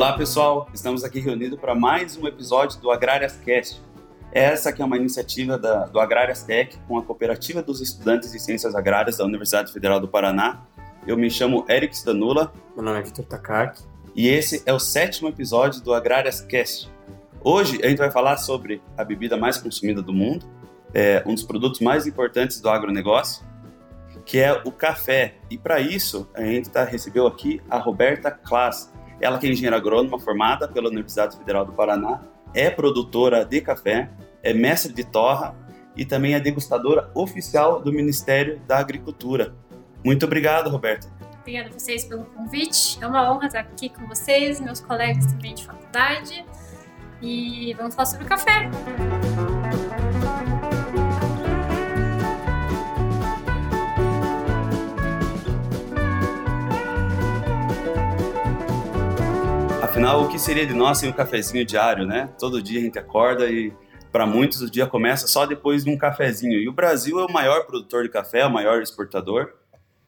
Olá pessoal, estamos aqui reunidos para mais um episódio do Agrárias Cast. Essa que é uma iniciativa da, do Agrárias Tech com a Cooperativa dos Estudantes de Ciências Agrárias da Universidade Federal do Paraná. Eu me chamo Eric Stanula. Meu nome é Vitor Takaki. E esse é o sétimo episódio do Agrárias Cast. Hoje a gente vai falar sobre a bebida mais consumida do mundo, é um dos produtos mais importantes do agronegócio, que é o café. E para isso a gente tá, recebeu aqui a Roberta Klaas. Ela que é engenheira agrônoma formada pela Universidade Federal do Paraná, é produtora de café, é mestre de torra e também é degustadora oficial do Ministério da Agricultura. Muito obrigado, Roberta. Obrigada a vocês pelo convite. É uma honra estar aqui com vocês, meus colegas também de faculdade. E vamos falar sobre café. Afinal, o que seria de nós sem um cafezinho diário, né? Todo dia a gente acorda e para muitos o dia começa só depois de um cafezinho. E o Brasil é o maior produtor de café, o maior exportador.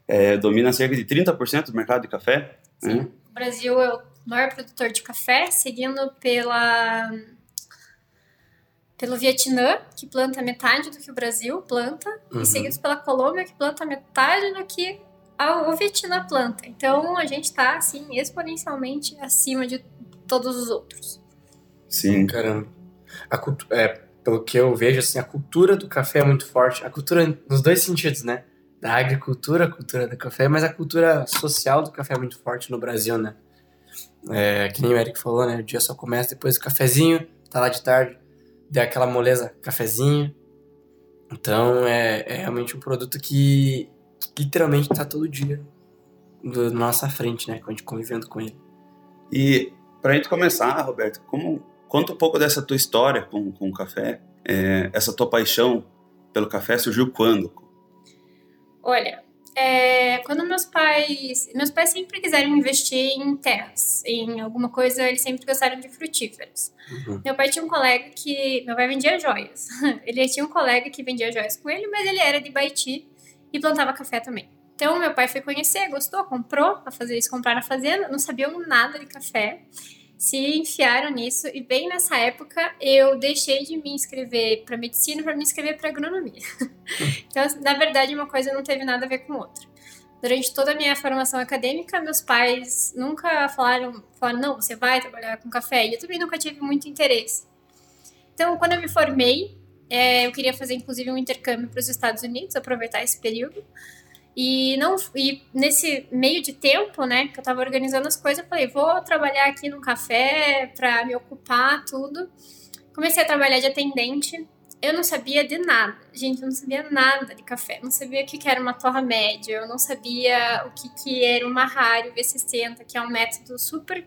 É, domina cerca de 30% do mercado de café. Sim. Né? O Brasil é o maior produtor de café, seguindo pela pelo Vietnã, que planta metade do que o Brasil planta, uhum. e seguidos pela Colômbia, que planta metade do que a, o Vietnã planta. Então a gente está assim exponencialmente acima de todos os outros. Sim, caramba. A cultura, é, pelo que eu vejo, assim, a cultura do café é muito forte. A cultura nos dois sentidos, né? Da agricultura, a cultura do café, mas a cultura social do café é muito forte no Brasil, né? É, que nem o Eric falou, né? O dia só começa depois do cafezinho, tá lá de tarde, deu aquela moleza, cafezinho. Então é, é realmente um produto que literalmente tá todo dia na nossa frente, né? Com a gente convivendo com ele. E pra gente começar, Roberto, como, conta um pouco dessa tua história com, com o café. É, essa tua paixão pelo café surgiu quando? Olha, é, quando meus pais. Meus pais sempre quiseram investir em terras, em alguma coisa, eles sempre gostaram de frutíferos. Uhum. Meu pai tinha um colega que. Meu pai vendia joias. Ele tinha um colega que vendia joias com ele, mas ele era de Baiti e plantava café também. Então, meu pai foi conhecer, gostou, comprou para fazer isso, comprar na fazenda, não sabiam nada de café, se enfiaram nisso e bem nessa época eu deixei de me inscrever para medicina para me inscrever para agronomia. então, na verdade, uma coisa não teve nada a ver com outra. Durante toda a minha formação acadêmica, meus pais nunca falaram, falaram, não, você vai trabalhar com café. E eu também nunca tive muito interesse. Então, quando eu me formei, é, eu queria fazer, inclusive, um intercâmbio para os Estados Unidos, aproveitar esse período. E, não, e nesse meio de tempo, né, que eu estava organizando as coisas, eu falei, vou trabalhar aqui no café para me ocupar, tudo. Comecei a trabalhar de atendente. Eu não sabia de nada, gente, eu não sabia nada de café. Não sabia o que, era uma torra média, eu não sabia o que, que era uma rário V60, que é um método super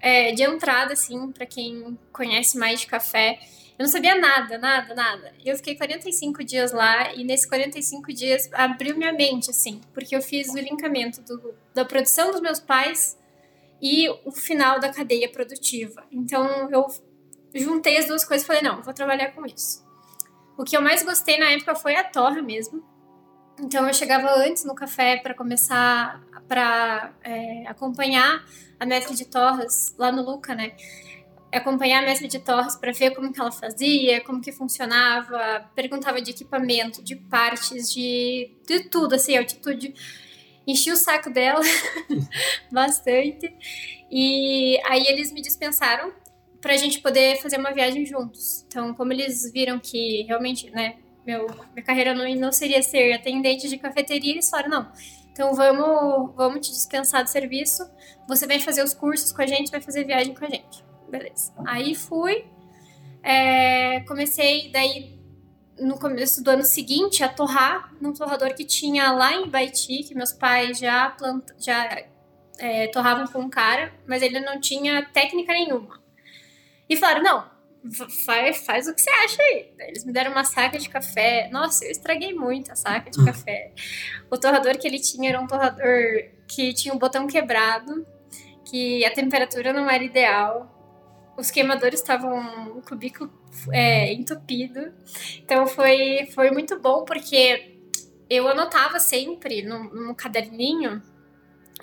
é, de entrada, assim, para quem conhece mais de café. Eu não sabia nada, nada, nada. Eu fiquei 45 dias lá e nesses 45 dias abriu minha mente, assim, porque eu fiz o linkamento do, da produção dos meus pais e o final da cadeia produtiva. Então eu juntei as duas coisas e falei: não, vou trabalhar com isso. O que eu mais gostei na época foi a torre mesmo. Então eu chegava antes no café para começar para é, acompanhar a mestre de torres lá no Luca, né? Acompanhar a mestre de torres para ver como que ela fazia, como que funcionava, perguntava de equipamento, de partes, de, de tudo, assim, altitude. Enchi o saco dela bastante. E aí eles me dispensaram para a gente poder fazer uma viagem juntos. Então, como eles viram que realmente, né, meu, minha carreira não, não seria ser atendente de cafeteria, eles falaram, não, então vamos, vamos te dispensar do serviço, você vai fazer os cursos com a gente, vai fazer viagem com a gente beleza. Aí fui, é, comecei daí no começo do ano seguinte a torrar num torrador que tinha lá em Baiti, que meus pais já, planta, já é, torravam com um cara, mas ele não tinha técnica nenhuma. E falaram, não, faz, faz o que você acha aí. Eles me deram uma saca de café. Nossa, eu estraguei muito a saca de hum. café. O torrador que ele tinha era um torrador que tinha um botão quebrado, que a temperatura não era ideal os queimadores estavam o cubículo é, entupido. Então foi, foi muito bom porque eu anotava sempre no, no caderninho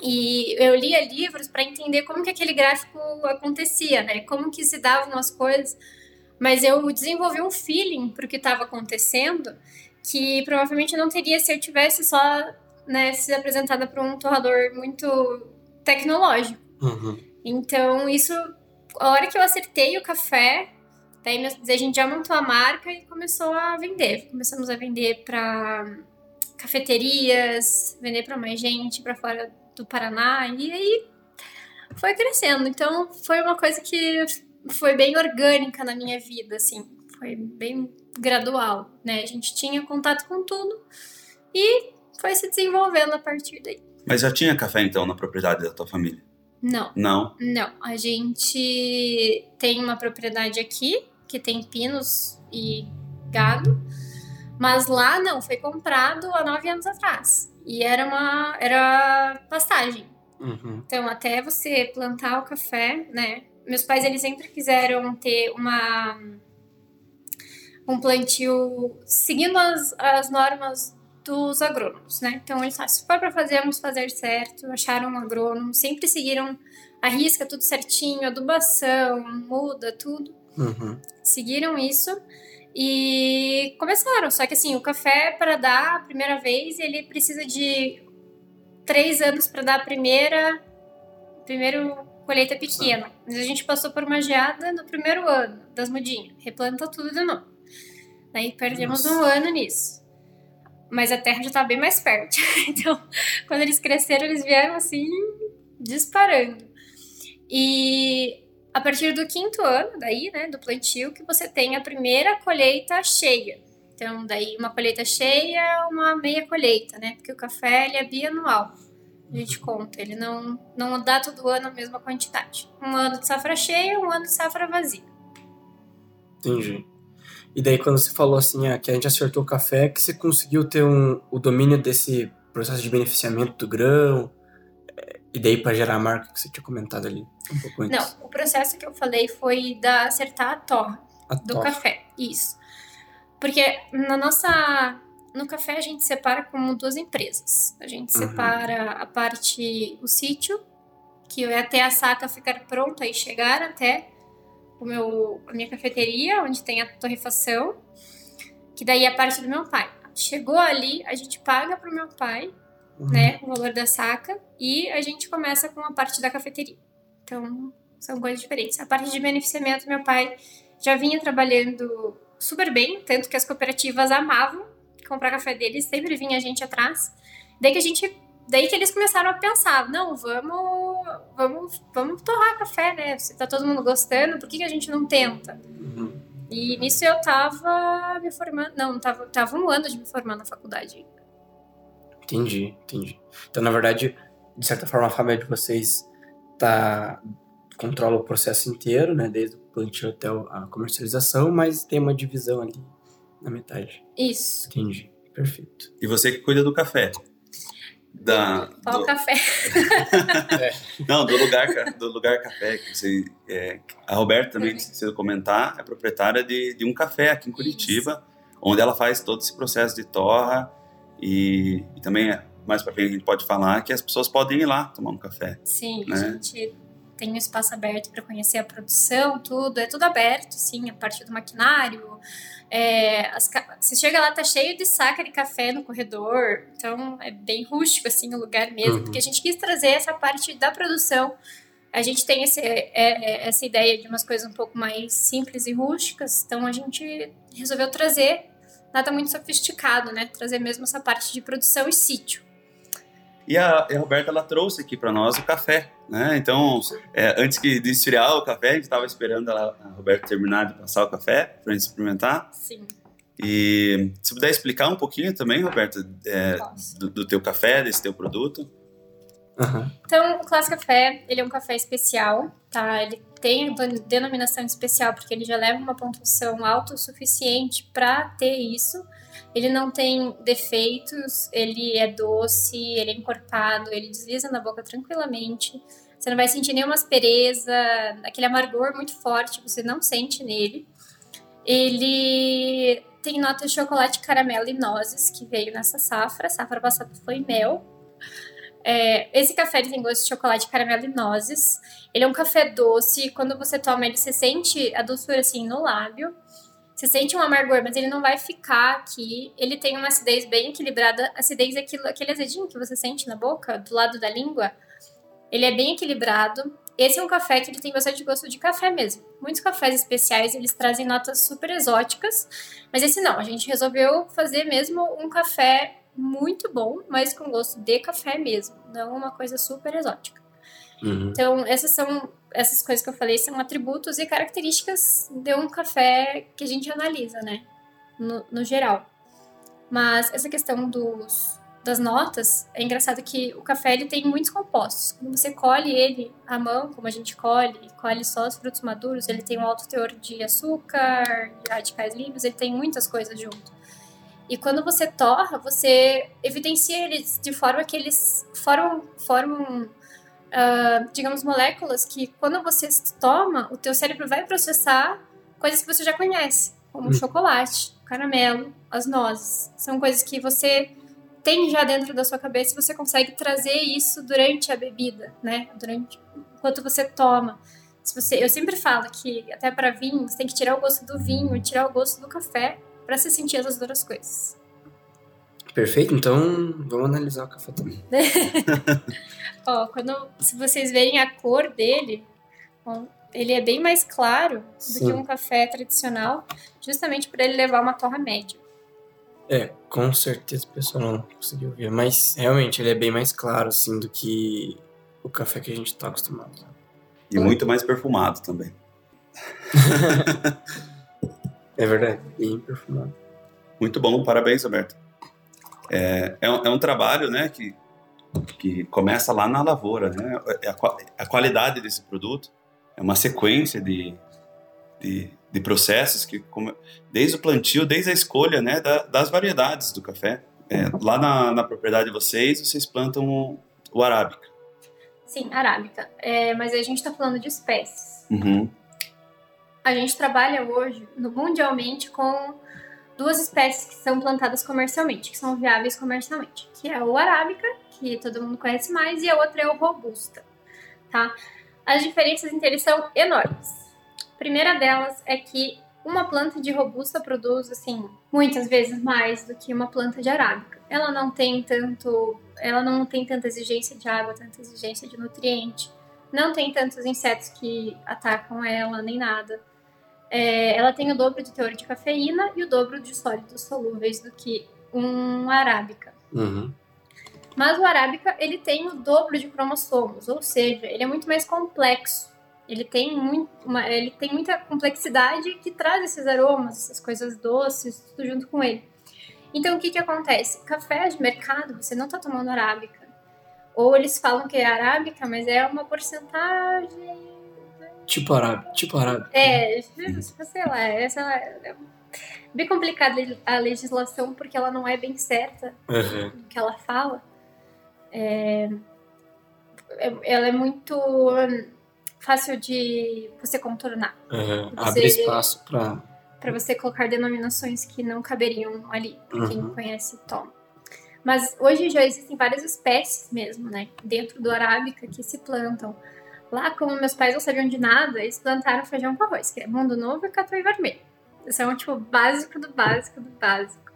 E eu lia livros para entender como que aquele gráfico acontecia, né? Como que se davam as coisas. Mas eu desenvolvi um feeling para o que estava acontecendo que provavelmente não teria se eu tivesse só né, sido apresentada para um torrador muito tecnológico. Uhum. Então, isso, a hora que eu acertei o café, daí a gente já montou a marca e começou a vender. Começamos a vender para cafeterias, vender para mais gente, para fora do Paraná, e aí foi crescendo. Então, foi uma coisa que foi bem orgânica na minha vida, assim, foi bem gradual, né? A gente tinha contato com tudo e foi se desenvolvendo a partir daí. Mas já tinha café então na propriedade da tua família? Não. Não? Não. A gente tem uma propriedade aqui que tem pinos e gado, mas lá não, foi comprado há nove anos atrás. E era uma era pastagem. Uhum. Então, até você plantar o café, né? Meus pais, eles sempre quiseram ter uma um plantio seguindo as, as normas dos agrônomos, né? Então, eles falaram, se for para fazer, vamos fazer certo. Acharam um agrônomo, sempre seguiram a risca, tudo certinho, adubação, muda, tudo. Uhum. Seguiram isso e começaram. Só que, assim, o café, para dar a primeira vez, ele precisa de três anos para dar a primeira, primeiro colheita pequena. Mas a gente passou por uma geada no primeiro ano das mudinhas. Replanta tudo de novo. Daí perdemos Nossa. um ano nisso. Mas a terra já estava bem mais perto. então, quando eles cresceram, eles vieram assim, disparando. E a partir do quinto ano, daí, né, do plantio, que você tem a primeira colheita cheia. Então, daí, uma colheita cheia, uma meia colheita, né? Porque o café, ele é bianual. A gente conta, ele não, não dá todo ano a mesma quantidade. Um ano de safra cheia, um ano de safra vazia. Entendi. E daí, quando você falou assim, ah, que a gente acertou o café, que você conseguiu ter um, o domínio desse processo de beneficiamento do grão, eh, e daí para gerar a marca que você tinha comentado ali um pouco antes. Não, o processo que eu falei foi da acertar a torra A do torra. café. Isso. Porque na nossa. No café a gente separa como duas empresas. A gente Uhum. separa a parte, o sítio, que é até a saca ficar pronta e chegar até o meu, a minha cafeteria, onde tem a torrefação, que daí é a parte do meu pai. Chegou ali, a gente paga pro meu pai, Uhum. né, o valor da saca, e a gente começa com a parte da cafeteria. Então, são coisas diferentes. A parte de beneficiamento, meu pai já vinha trabalhando super bem, tanto que as cooperativas amavam comprar café deles, sempre vinha gente atrás. Daí que a gente, daí que eles começaram a pensar, não, vamos, vamos, vamos torrar café, né? Se tá todo mundo gostando, por que, que a gente não tenta? Uhum. E nisso eu tava me formando, não, tava, tava um ano de me formar na faculdade. Entendi, entendi. Então, na verdade, de certa forma, a família de vocês tá, controla o processo inteiro, né? Desde o plantio até a comercialização, mas tem uma divisão ali na metade. Isso. Entendi. Perfeito. E você que cuida do café. Da, Qual do- café? não, do lugar, do lugar café. Que você, é, a Roberta também, esqueceu de comentar, é proprietária de, de um café aqui em Curitiba, onde ela faz todo esse processo de torra e, e também, é, mais pra frente, a gente pode falar que as pessoas podem ir lá tomar um café. Sim, Né? a gente tem um espaço aberto para conhecer a produção, tudo, é tudo aberto, sim, a parte do maquinário. É, as você chega lá, tá cheio de saca de café no corredor, então é bem rústico, assim, o lugar mesmo, Uhum. porque a gente quis trazer essa parte da produção. A gente tem esse, é, é, essa ideia de umas coisas um pouco mais simples e rústicas, então a gente resolveu trazer nada muito sofisticado, né? Trazer mesmo essa parte de produção e sítio. E a, a Roberta, ela trouxe aqui para nós o café, né? Então, é, antes que de esfriar o café, a gente estava esperando ela, a Roberta terminar de passar o café para gente experimentar. Sim, E se puder explicar um pouquinho também, Roberta, é, do, do teu café, desse teu produto. Aham. Então, o Classe Café, ele é um café especial, tá? Ele tem a denominação de especial porque ele já leva uma pontuação alta o suficiente para ter isso. Ele não tem defeitos, ele é doce, ele é encorpado, ele desliza na boca tranquilamente. Você não vai sentir nenhuma aspereza, aquele amargor muito forte, você não sente nele. Ele tem nota de chocolate, caramelo e nozes, que veio nessa safra. A safra passada foi mel. É, esse café tem gosto de chocolate, caramelo e nozes. Ele é um café doce. Quando você toma ele, você sente a doçura assim no lábio. Você sente um amargor, mas ele não vai ficar aqui. Ele tem uma acidez bem equilibrada. Acidez é aquilo, aquele azedinho que você sente na boca, do lado da língua. Ele é bem equilibrado. Esse é um café que ele tem bastante gosto de café mesmo. Muitos cafés especiais, eles trazem notas super exóticas, mas esse não. A gente resolveu fazer mesmo um café muito bom, mas com gosto de café mesmo, não uma coisa super exótica. Uhum. Então, essas são essas coisas que eu falei são atributos e características de um café que a gente analisa, né? No, no geral. Mas essa questão dos, das notas, é engraçado que o café ele tem muitos compostos. Quando você colhe ele à mão, como a gente colhe, colhe só os frutos maduros, ele tem um alto teor de açúcar, de radicais livres, ele tem muitas coisas junto. E quando você torra, você evidencia eles de forma que eles formam, formam uh, digamos, moléculas que quando você toma, o teu cérebro vai processar coisas que você já conhece, como hum. chocolate, caramelo, as nozes. São coisas que você tem já dentro da sua cabeça e você consegue trazer isso durante a bebida, né? Durante enquanto você toma. Se você, eu sempre falo que até para vinho, você tem que tirar o gosto do vinho, tirar o gosto do café para se sentir as duas coisas. Perfeito, então vamos analisar o café também. Ó, quando se vocês verem a cor dele, ele é bem mais claro do Sim. que um café tradicional, justamente para ele levar uma torra média. É, com certeza o pessoal não conseguiu ver, mas realmente ele é bem mais claro assim do que o café que a gente está acostumado. E muito mais perfumado também. é verdade, bem perfumado. Muito bom, parabéns, Roberto. É, é, um, é um trabalho né, que, que começa lá na lavoura. Né? É a, a qualidade desse produto é uma sequência de, de, de processos que, desde o plantio, desde a escolha né, da, das variedades do café. É, lá na, na, propriedade de vocês, vocês plantam o, o arábica. Sim, arábica. É, mas a gente está falando de espécies. Uhum. A gente trabalha hoje, mundialmente, com duas espécies que são plantadas comercialmente, que são viáveis comercialmente, que é o arábica, que todo mundo conhece mais, e a outra é o robusta, tá? As diferenças entre eles são enormes. A primeira delas é que uma planta de robusta produz assim muitas vezes mais do que uma planta de arábica. Ela não tem tanto, ela não tem tanta exigência de água, tanta exigência de nutriente, não tem tantos insetos que atacam ela nem nada é, ela tem o dobro de teor de cafeína e o dobro de sólidos solúveis do que um arábica. Uhum. Mas o arábica ele tem o dobro de cromossomos, ou seja, ele é muito mais complexo. Ele tem, muito, uma, ele tem muita complexidade que traz esses aromas, essas coisas doces, tudo junto com ele. Então, o que, que acontece? Café de mercado, você não está tomando arábica. Ou eles falam que é arábica, mas é uma porcentagem Tipo árabe, tipo árabe. É, sei lá, essa é bem complicada a legislação porque ela não é bem certa uhum. no que ela fala. É, é, ela é muito fácil de você contornar. Uhum. Você, Abre espaço para para você colocar denominações que não caberiam ali, para uhum. quem conhece toma. Mas hoje já existem várias espécies mesmo, né, dentro do arábica que se plantam. Lá, como meus pais não sabiam de nada, eles plantaram feijão com arroz, que é mundo novo e catuai vermelho. Isso é um tipo básico do básico do básico.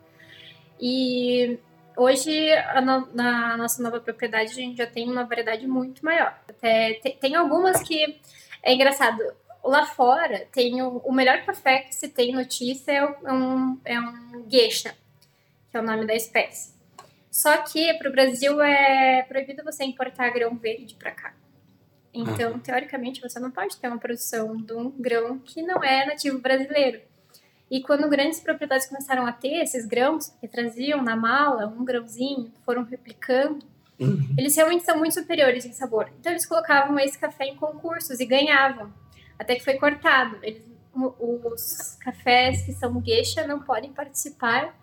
E hoje, no, na nossa nova propriedade, a gente já tem uma variedade muito maior. Até, tem, tem algumas que é engraçado. Lá fora, tem o, o, melhor café que se tem notícia é um, é um geisha, que é o nome da espécie. Só que para o Brasil é proibido você importar grão verde para cá. Então, teoricamente, você não pode ter uma produção de um grão que não é nativo brasileiro. E quando grandes propriedades começaram a ter esses grãos, que traziam na mala um grãozinho, foram replicando, uhum. eles realmente são muito superiores em sabor. Então, eles colocavam esse café em concursos e ganhavam. Até que foi cortado. Eles, os cafés que são geisha não podem participar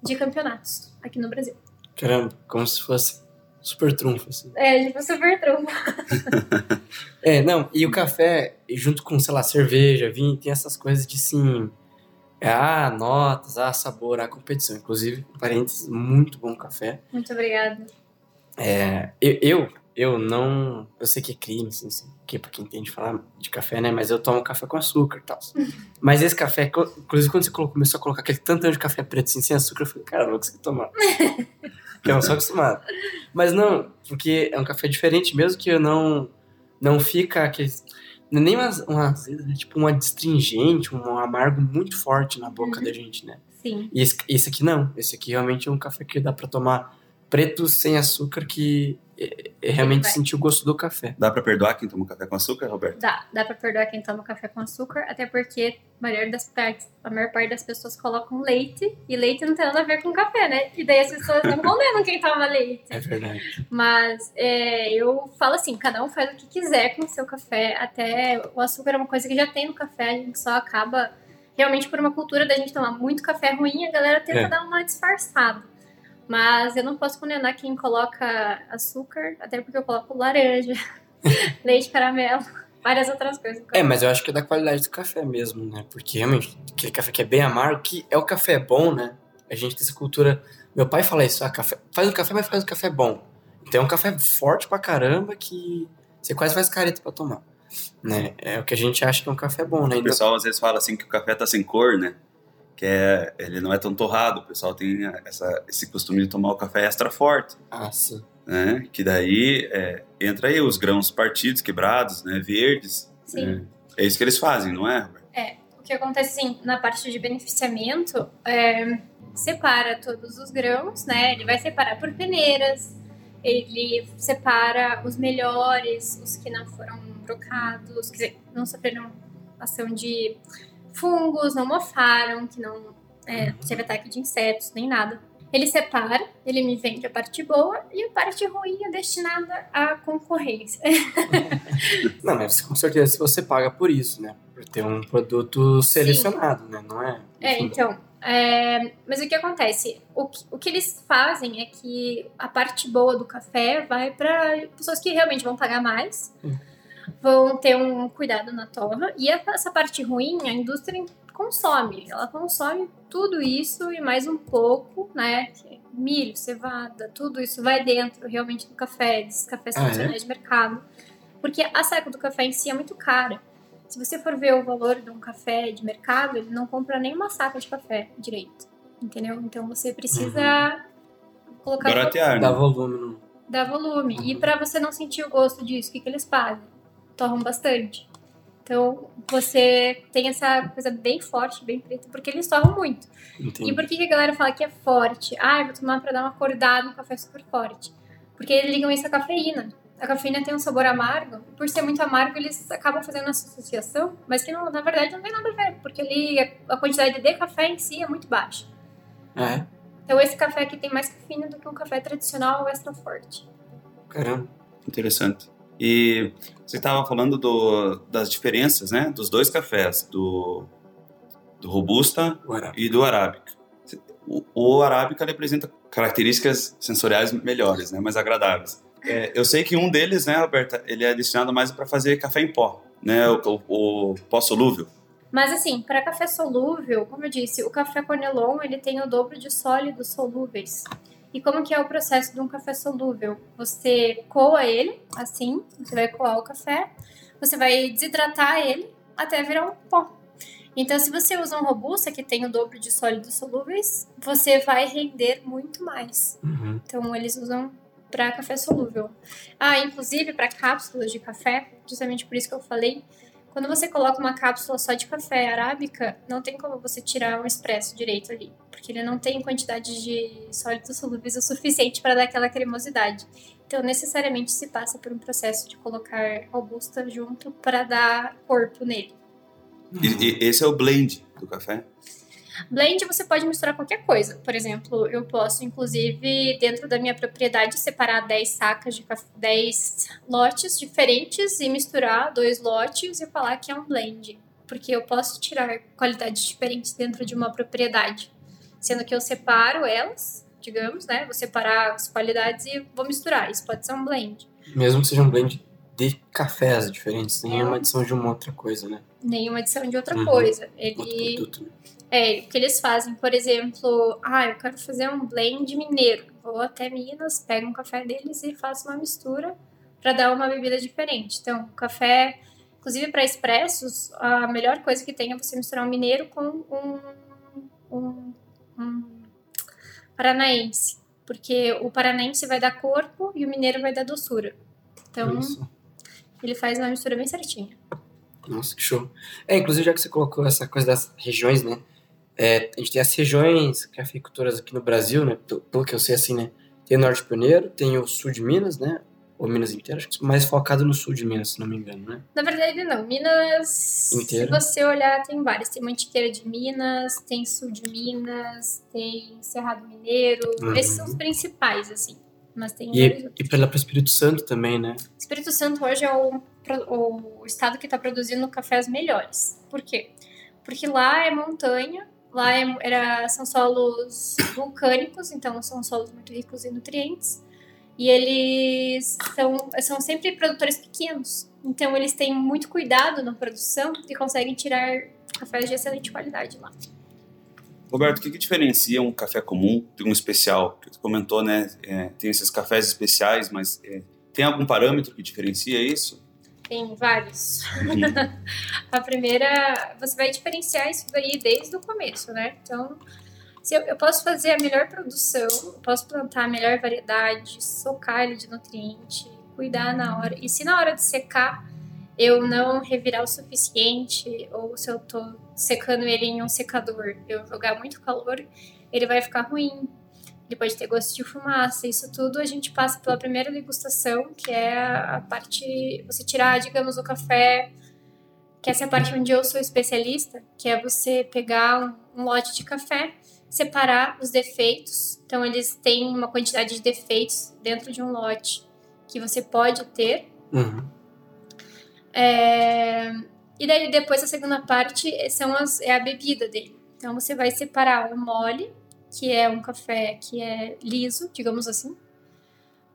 de campeonatos aqui no Brasil. Caramba, como se fosse super trunfo, assim. É, tipo, super trunfo. é, não, e o café, junto com, sei lá, cerveja, vinho, tem essas coisas de, sim, ah, notas, ah, sabor, ah, competição. Inclusive, parênteses, muito bom café. Muito obrigada. É, eu, eu, eu não. Eu sei que é crime, assim, assim, que pra quem entende falar de café, né? Mas eu tomo café com açúcar e tal. Mas esse café, inclusive quando você começou a colocar aquele tanto de café preto assim, sem açúcar, eu falei, cara, eu vou conseguir tomar. porque eu não sou acostumado. Mas não, porque é um café diferente, mesmo que eu não. Não fica aquele. Nem uma, uma tipo uma astringente, um amargo muito forte na boca uhum. da gente, né? Sim. E esse, esse aqui não. Esse aqui realmente é um café que dá para tomar preto sem açúcar que é, é realmente sentir o gosto do café. Dá para perdoar quem toma café com açúcar, Roberto? Dá, dá para perdoar quem toma café com açúcar, até porque a maior, das partes, a maior parte das pessoas colocam leite e leite não tem nada a ver com café, né? E daí as pessoas não condenam quem toma leite. É verdade. Mas é, eu falo assim, cada um faz o que quiser com o seu café, até o açúcar é uma coisa que já tem no café, a gente só acaba realmente por uma cultura da gente tomar muito café ruim, a galera tenta é. dar uma disfarçada. Mas eu não posso condenar quem coloca açúcar, até porque eu coloco laranja, leite caramelo, várias outras coisas. É, mas eu acho que é da qualidade do café mesmo, né? Porque realmente, aquele café que é bem amargo, que é o café bom, né? A gente tem essa cultura. Meu pai fala isso, ah, café... faz um café, mas faz um café bom. Então é um café forte pra caramba que você quase faz careta pra tomar. Né? É o que a gente acha que é um café bom, né? O pessoal às vezes fala assim que o café tá sem cor, né? Que é, ele não é tão torrado. O pessoal tem essa, esse costume de tomar o café extra forte. Ah, sim. Né? Que daí é, entra aí os grãos partidos, quebrados, né? Verdes. Sim. É, é isso que eles fazem, não é, Robert? É. O que acontece, assim, na parte de beneficiamento, é, separa todos os grãos, né? Ele vai separar por peneiras, ele separa os melhores, os que não foram trocados, que não sofreram ação de fungos, não mofaram, que não é, teve ataque de insetos, nem nada. Ele separa, ele me vende a parte boa e a parte ruim é destinada à concorrência. não, mas com certeza se você paga por isso, né? Por ter um produto selecionado, Sim. né? Não é? É, então. É, mas o que acontece? O que, o que eles fazem é que a parte boa do café vai para pessoas que realmente vão pagar mais. Hum vão ter um cuidado na torra. E essa parte ruim, a indústria consome. Ela consome tudo isso e mais um pouco, né? Milho, cevada, tudo isso vai dentro realmente do café, desses cafés ah, tradicionais é? de mercado. Porque a saca do café em si é muito cara. Se você for ver o valor de um café de mercado, ele não compra nem uma saca de café direito. Entendeu? Então você precisa uhum. colocar. Baratear, né? Dá volume. Dá volume. Uhum. E para você não sentir o gosto disso, o que, que eles fazem? Torram bastante. Então, você tem essa coisa bem forte, bem preta, porque eles torram muito. Entendi. E por que, que a galera fala que é forte? Ah, eu vou tomar pra dar uma acordada, um café super forte. Porque eles ligam isso à cafeína. A cafeína tem um sabor amargo, por ser muito amargo, eles acabam fazendo essa associação, mas que não, na verdade não tem nada a ver, porque ali a quantidade de café em si é muito baixa. É. Então esse café aqui tem mais cafeína do que um café tradicional extra forte. Caramba. Interessante. E você estava falando do, das diferenças, né, dos dois cafés, do, do robusta e do arábica. O, o arábica apresenta características sensoriais melhores, né, mais agradáveis. É, eu sei que um deles, né, Roberta, ele é destinado mais para fazer café em pó, né, o, o, o pó solúvel. Mas assim, para café solúvel, como eu disse, o café Cornelon ele tem o dobro de sólidos solúveis. E como que é o processo de um café solúvel? Você coa ele, assim, você vai coar o café, você vai desidratar ele até virar um pó. Então, se você usa um robusta que tem o dobro de sólidos solúveis, você vai render muito mais. Uhum. Então, eles usam para café solúvel. Ah, inclusive para cápsulas de café, justamente por isso que eu falei, quando você coloca uma cápsula só de café arábica, não tem como você tirar um expresso direito ali, porque ele não tem quantidade de sólidos solúveis o suficiente para dar aquela cremosidade. Então, necessariamente se passa por um processo de colocar robusta junto para dar corpo nele. E, e esse é o blend do café? Blend você pode misturar qualquer coisa. Por exemplo, eu posso, inclusive, dentro da minha propriedade, separar 10 sacas de café, 10 lotes diferentes e misturar dois lotes e falar que é um blend. Porque eu posso tirar qualidades diferentes dentro de uma propriedade. Sendo que eu separo elas, digamos, né? Vou separar as qualidades e vou misturar. Isso pode ser um blend. Mesmo que seja um blend de cafés diferentes, nenhuma adição de uma outra coisa, né? Nenhuma adição de outra uhum. coisa. Ele. Outro produto, né? É, o que eles fazem, por exemplo, ah, eu quero fazer um blend mineiro. Vou até Minas, pego um café deles e faço uma mistura para dar uma bebida diferente. Então, café, inclusive para expressos, a melhor coisa que tem é você misturar um mineiro com um, um, um paranaense. Porque o paranaense vai dar corpo e o mineiro vai dar doçura. Então, Isso. ele faz uma mistura bem certinha. Nossa, que show. É, inclusive, já que você colocou essa coisa das regiões, né? É, a gente tem as regiões cafeicultoras aqui no Brasil, né? Pelo que eu sei, assim, né? Tem o Norte Pioneiro, tem o Sul de Minas, né? Ou Minas inteira, acho que mais focado no sul de Minas, se não me engano, né? Na verdade, não. Minas, inteira. se você olhar, tem várias. Tem Mantiqueira de Minas, tem Sul de Minas, tem Cerrado Mineiro. Uhum. Esses são os principais, assim. Mas tem e, e para lá para o Espírito Santo também, né? Espírito Santo hoje é o, o estado que está produzindo cafés melhores. Por quê? Porque lá é montanha, lá é, era, são solos vulcânicos, então são solos muito ricos em nutrientes. E eles são, são sempre produtores pequenos. Então eles têm muito cuidado na produção e conseguem tirar cafés de excelente qualidade lá. Roberto, o que, que diferencia um café comum de um especial? Que você comentou, né? É, tem esses cafés especiais, mas é, tem algum parâmetro que diferencia isso? Tem vários. A primeira, você vai diferenciar isso daí desde o começo, né? Então, se eu, eu posso fazer a melhor produção, eu posso plantar a melhor variedade, socar ele de nutriente, cuidar na hora. E se na hora de secar eu não revirar o suficiente, ou se eu tô secando ele em um secador, eu jogar muito calor, ele vai ficar ruim. Ele pode ter gosto de fumaça. Isso tudo a gente passa pela primeira degustação, que é a parte. Você tirar, digamos, o café, que essa é a parte onde eu sou especialista, que é você pegar um, um lote de café separar os defeitos. Então, eles têm uma quantidade de defeitos dentro de um lote que você pode ter. Uhum. É... E daí, depois, a segunda parte são as, é a bebida dele. Então, você vai separar o mole, que é um café que é liso, digamos assim.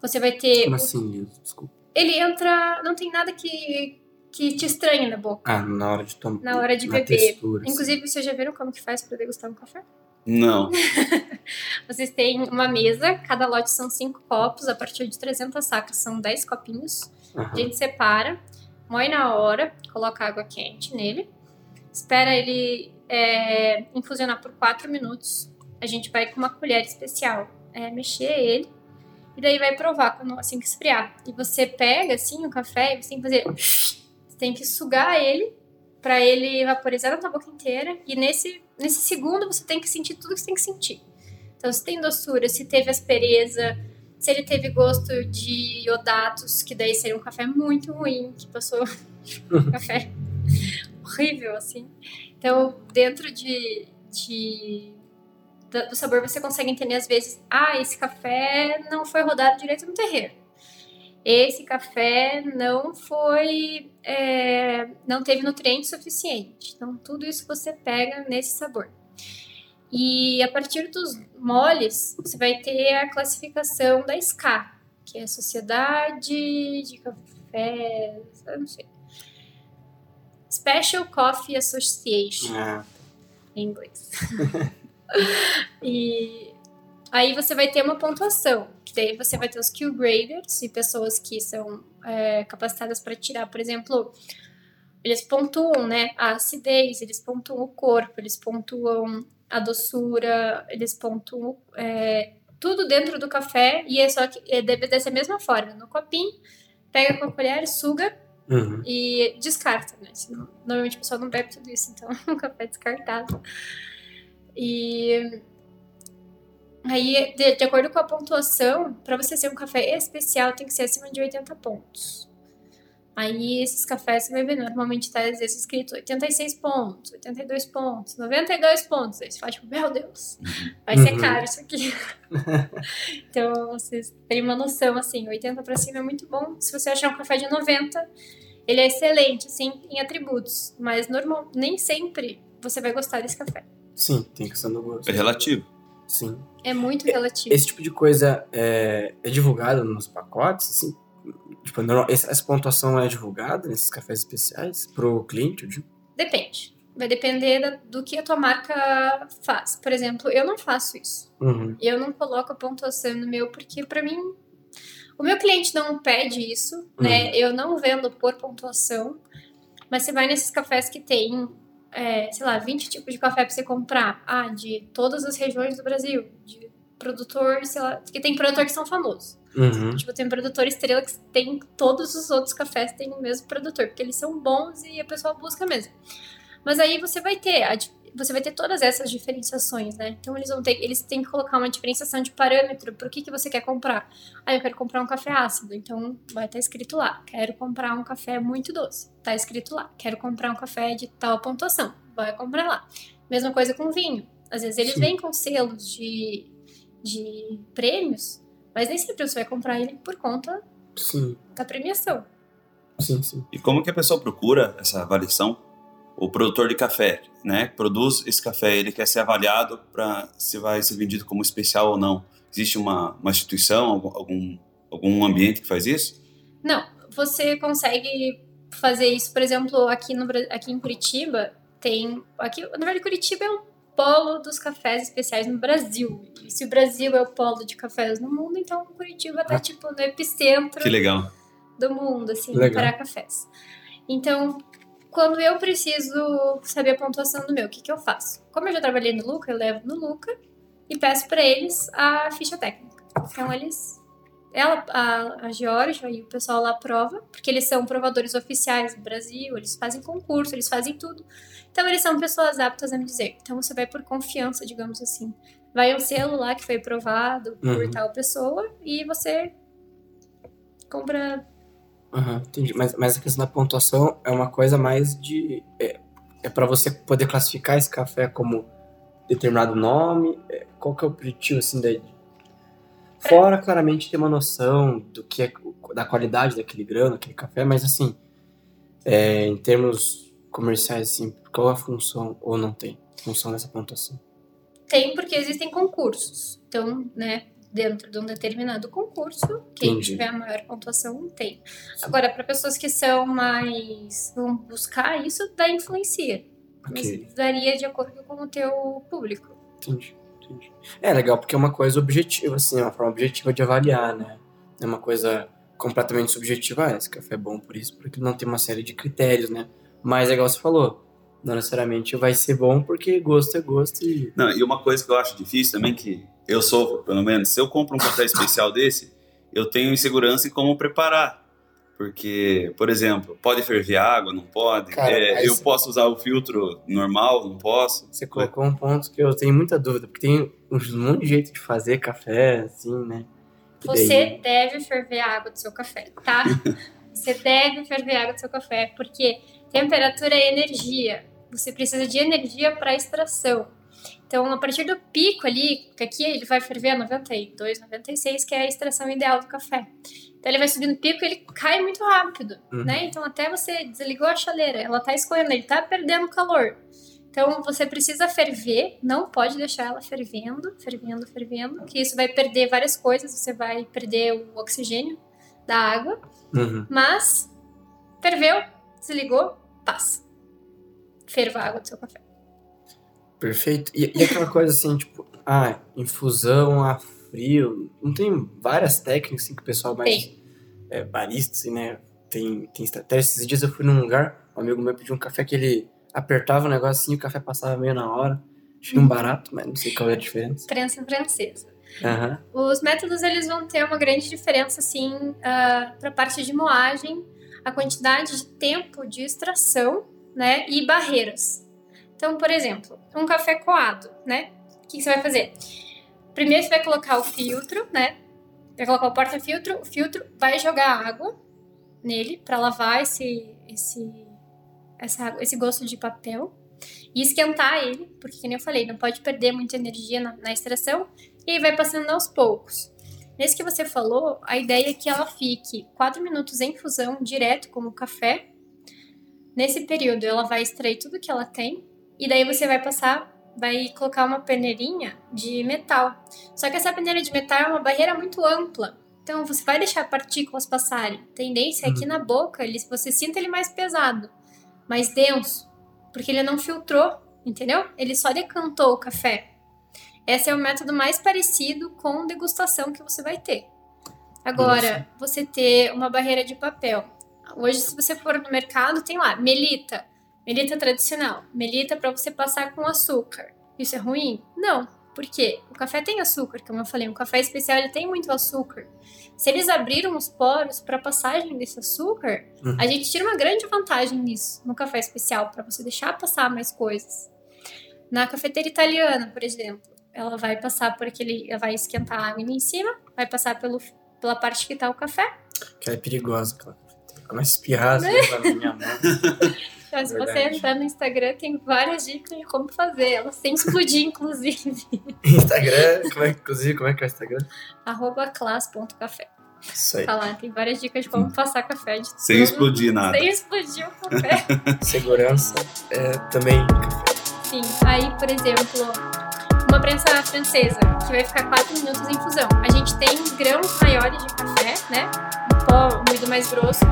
Você vai ter. Como assim, liso? Desculpa. Ele entra. Não tem nada que, que te estranhe na boca. Ah, na hora de tomar. Na hora de beber. Textura, Inclusive, vocês já viram como que faz para degustar um café? Não. Vocês têm uma mesa, cada lote são cinco copos, a partir de 300 sacas são 10 copinhos. Uhum. A gente separa, moe na hora, coloca água quente nele, espera ele é, infusionar por 4 minutos. A gente vai com uma colher especial é, mexer ele e daí vai provar quando, assim que esfriar. E você pega assim o café e você tem que fazer. Você tem que sugar ele para ele vaporizar na tua boca inteira e nesse nesse segundo você tem que sentir tudo que você tem que sentir. Então, se tem doçura, se teve aspereza, se ele teve gosto de iodatos, que daí seria um café muito ruim, que passou um café horrível, assim. Então, dentro de, de do sabor, você consegue entender às vezes, ah, esse café não foi rodado direito no terreiro. Esse café não foi, é, não teve nutriente suficiente. Então, tudo isso você pega nesse sabor. E a partir dos moles, você vai ter a classificação da SCA, que é a Sociedade de Café, não sei. Special Coffee Association, ah. em inglês. e aí você vai ter uma pontuação daí você vai ter os Q graders e pessoas que são é, capacitadas para tirar, por exemplo, eles pontuam, né, a acidez, eles pontuam o corpo, eles pontuam a doçura, eles pontuam é, tudo dentro do café e é só que é, deve dessa mesma forma, no copinho, pega com a colher, suga uhum. e descarta, né? Senão, normalmente o pessoal não bebe tudo isso, então o café é descartado. E Aí, de, de acordo com a pontuação, para você ser um café especial, tem que ser acima de 80 pontos. Aí, esses cafés você vai ver, normalmente tá às vezes escrito 86 pontos, 82 pontos, 92 pontos. Aí você fala, tipo, meu Deus, vai ser uhum. caro isso aqui. então, vocês têm uma noção, assim, 80 para cima é muito bom. Se você achar um café de 90, ele é excelente, assim, em atributos. Mas normal, nem sempre você vai gostar desse café. Sim, tem questão do gosto. É relativo. Sim. É muito relativo. Esse tipo de coisa é, é divulgado nos pacotes, assim? Tipo, essa pontuação é divulgada nesses cafés especiais pro cliente, eu digo? Depende. Vai depender da, do que a tua marca faz. Por exemplo, eu não faço isso. Uhum. Eu não coloco a pontuação no meu, porque para mim, o meu cliente não pede isso, né? Eu não vendo por pontuação. Mas você vai nesses cafés que tem, é, sei lá, 20 tipos de café pra você comprar. Ah, de todas as regiões do Brasil. De produtor, sei lá, que tem produtor que são famosos. Uhum. Tipo, tem um produtor estrela que tem todos os outros cafés têm o mesmo produtor, porque eles são bons e a pessoa busca mesmo. Mas aí você vai ter a você vai ter todas essas diferenciações, né? Então eles vão ter, eles têm que colocar uma diferenciação de parâmetro para o que, que você quer comprar. Ah, eu quero comprar um café ácido, então vai estar escrito lá. Quero comprar um café muito doce, tá escrito lá. Quero comprar um café de tal pontuação, vai comprar lá. Mesma coisa com vinho. Às vezes eles Sim. vêm com selos de, de prêmios, mas nem sempre você vai comprar ele por conta Sim, da premiação. sim, sim. E como que a pessoa procura essa avaliação? O produtor de café, né, produz esse café, ele quer ser avaliado para se vai ser vendido como especial ou não. Existe uma, uma instituição, algum, algum, ambiente que faz isso? Não, você consegue fazer isso, por exemplo, aqui, no, aqui em Curitiba, tem. Aqui, na verdade, Curitiba é um polo dos cafés especiais no Brasil. E se o Brasil é o polo de cafés no mundo, então Curitiba tá, Ah. tipo, no epicentro Que legal. do mundo, assim, Legal. para cafés. Então, quando eu preciso saber a pontuação do meu, o que, que eu faço? Como eu já trabalhei no Luca, eu levo no Luca e peço para eles a ficha técnica. Então, eles. Ela, a, a Georgia e o pessoal lá aprova, porque eles são provadores oficiais do Brasil, eles fazem concurso, eles fazem tudo. Então, eles são pessoas aptas a me dizer. Então, você vai por confiança, digamos assim. Vai um selo lá que foi aprovado por Uhum. tal pessoa e você compra Aham, entendi. Mas, mas a questão da pontuação é uma coisa mais de. É, é para você poder classificar esse café como determinado nome? É, qual que é o objetivo, assim, da. Fora, claramente, ter uma noção do que é, da qualidade daquele grão, daquele café, mas assim, é, em termos comerciais, assim, qual a função, ou não tem, função dessa pontuação? Tem porque existem concursos. Então, né, dentro de um determinado concurso, quem Entendi. tiver a maior pontuação tem. Agora, para pessoas que são mais. vão buscar isso, daí influencia. Ok. Mas varia de acordo com o teu público. Entendi, entendi. É legal porque é uma coisa objetiva, assim, é uma forma objetiva de avaliar, né? É uma coisa completamente subjetiva. Ah, esse café é bom por isso, porque não tem uma série de critérios, né? Mas é igual você falou, não necessariamente vai ser bom porque gosto é gosto e. Não, e uma coisa que eu acho difícil também, que eu sofro, pelo menos, se eu compro um café especial desse, eu tenho insegurança em como preparar. Porque, por exemplo, pode ferver água, não pode? Cara, É, eu você- posso usar o filtro normal, não posso? Você colocou um ponto que eu tenho muita dúvida, porque tem um monte de jeito de fazer café, assim, né? E daí- Você deve ferver a água do seu café, tá? Você deve ferver a água do seu café, porque temperatura é energia. Você precisa de energia para extração. Então, a partir do pico ali, que aqui ele vai ferver a 92, 96, que é a extração ideal do café. Então, ele vai subindo o pico e ele cai muito rápido, Uhum. né? Então, até você desligou a chaleira, ela tá escorrendo, ele tá perdendo calor. Então, você precisa ferver, não pode deixar ela fervendo, fervendo, fervendo, que isso vai perder várias coisas, você vai perder o oxigênio da água, Uhum. mas ferveu, desligou, passa. Ferva a água do seu café. Perfeito. E, e aquela coisa assim, tipo, ah, infusão a frio. Não tem várias técnicas assim, que o pessoal mais. É, barista, assim, né? Tem, tem estratégia. Esses dias eu fui num lugar, um amigo meu pediu um café que ele apertava o negócio assim e o café passava meio na hora. Achei um barato, mas não sei qual é a diferença. Prensa francesa. Aham. Os métodos eles vão ter uma grande diferença, assim, para a parte de moagem, a quantidade de tempo de extração, né, e barreiras. Então, por exemplo, um café coado, né? O que, você vai fazer? Primeiro você vai colocar o filtro, né? Vai colocar o porta-filtro, o filtro vai jogar água nele para lavar esse, esse, essa, esse gosto de papel e esquentar ele, porque, como eu falei, não pode perder muita energia na, na extração e aí vai passando aos poucos. Nesse que você falou, a ideia é que ela fique 4 minutos em infusão direto com o café. Nesse período, ela vai extrair tudo que ela tem e daí você vai passar, vai colocar uma peneirinha de metal. Só que essa peneira de metal é uma barreira muito ampla. Então você vai deixar partículas passarem. A tendência é que na boca ele, você sinta ele mais pesado, mais denso. porque ele não filtrou, entendeu? Ele só decantou o café. Esse é o método mais parecido com degustação que você vai ter. Agora, você ter uma barreira de papel. Hoje, se você for no mercado, tem lá melita, melita tradicional, melita para você passar com açúcar. Isso é ruim? Não. Por quê? O café tem açúcar, como eu falei, um café especial ele tem muito açúcar. Se eles abriram os poros para passagem desse açúcar, uhum. a gente tira uma grande vantagem nisso no café especial para você deixar passar mais coisas. Na cafeteira italiana, por exemplo, ela vai passar por aquele, ela vai esquentar a água em cima, vai passar pelo, pela parte que tá o café. Que é perigosa, cafeteira. Começa a espirrar, assim, minha mão. Então, se você entrar no Instagram, tem várias dicas de como fazer. Elas sem explodir, inclusive. Instagram, como é, inclusive, como é que é o Instagram? Arroba class.café. Isso aí. Tá lá, tem várias dicas de como passar café. De sem tudo, explodir nada. Sem explodir o café. Segurança é também café. Sim, aí, por exemplo, uma prensa francesa, que vai ficar 4 minutos em infusão. A gente tem grãos maiores de café, né? Pó muito mais grosso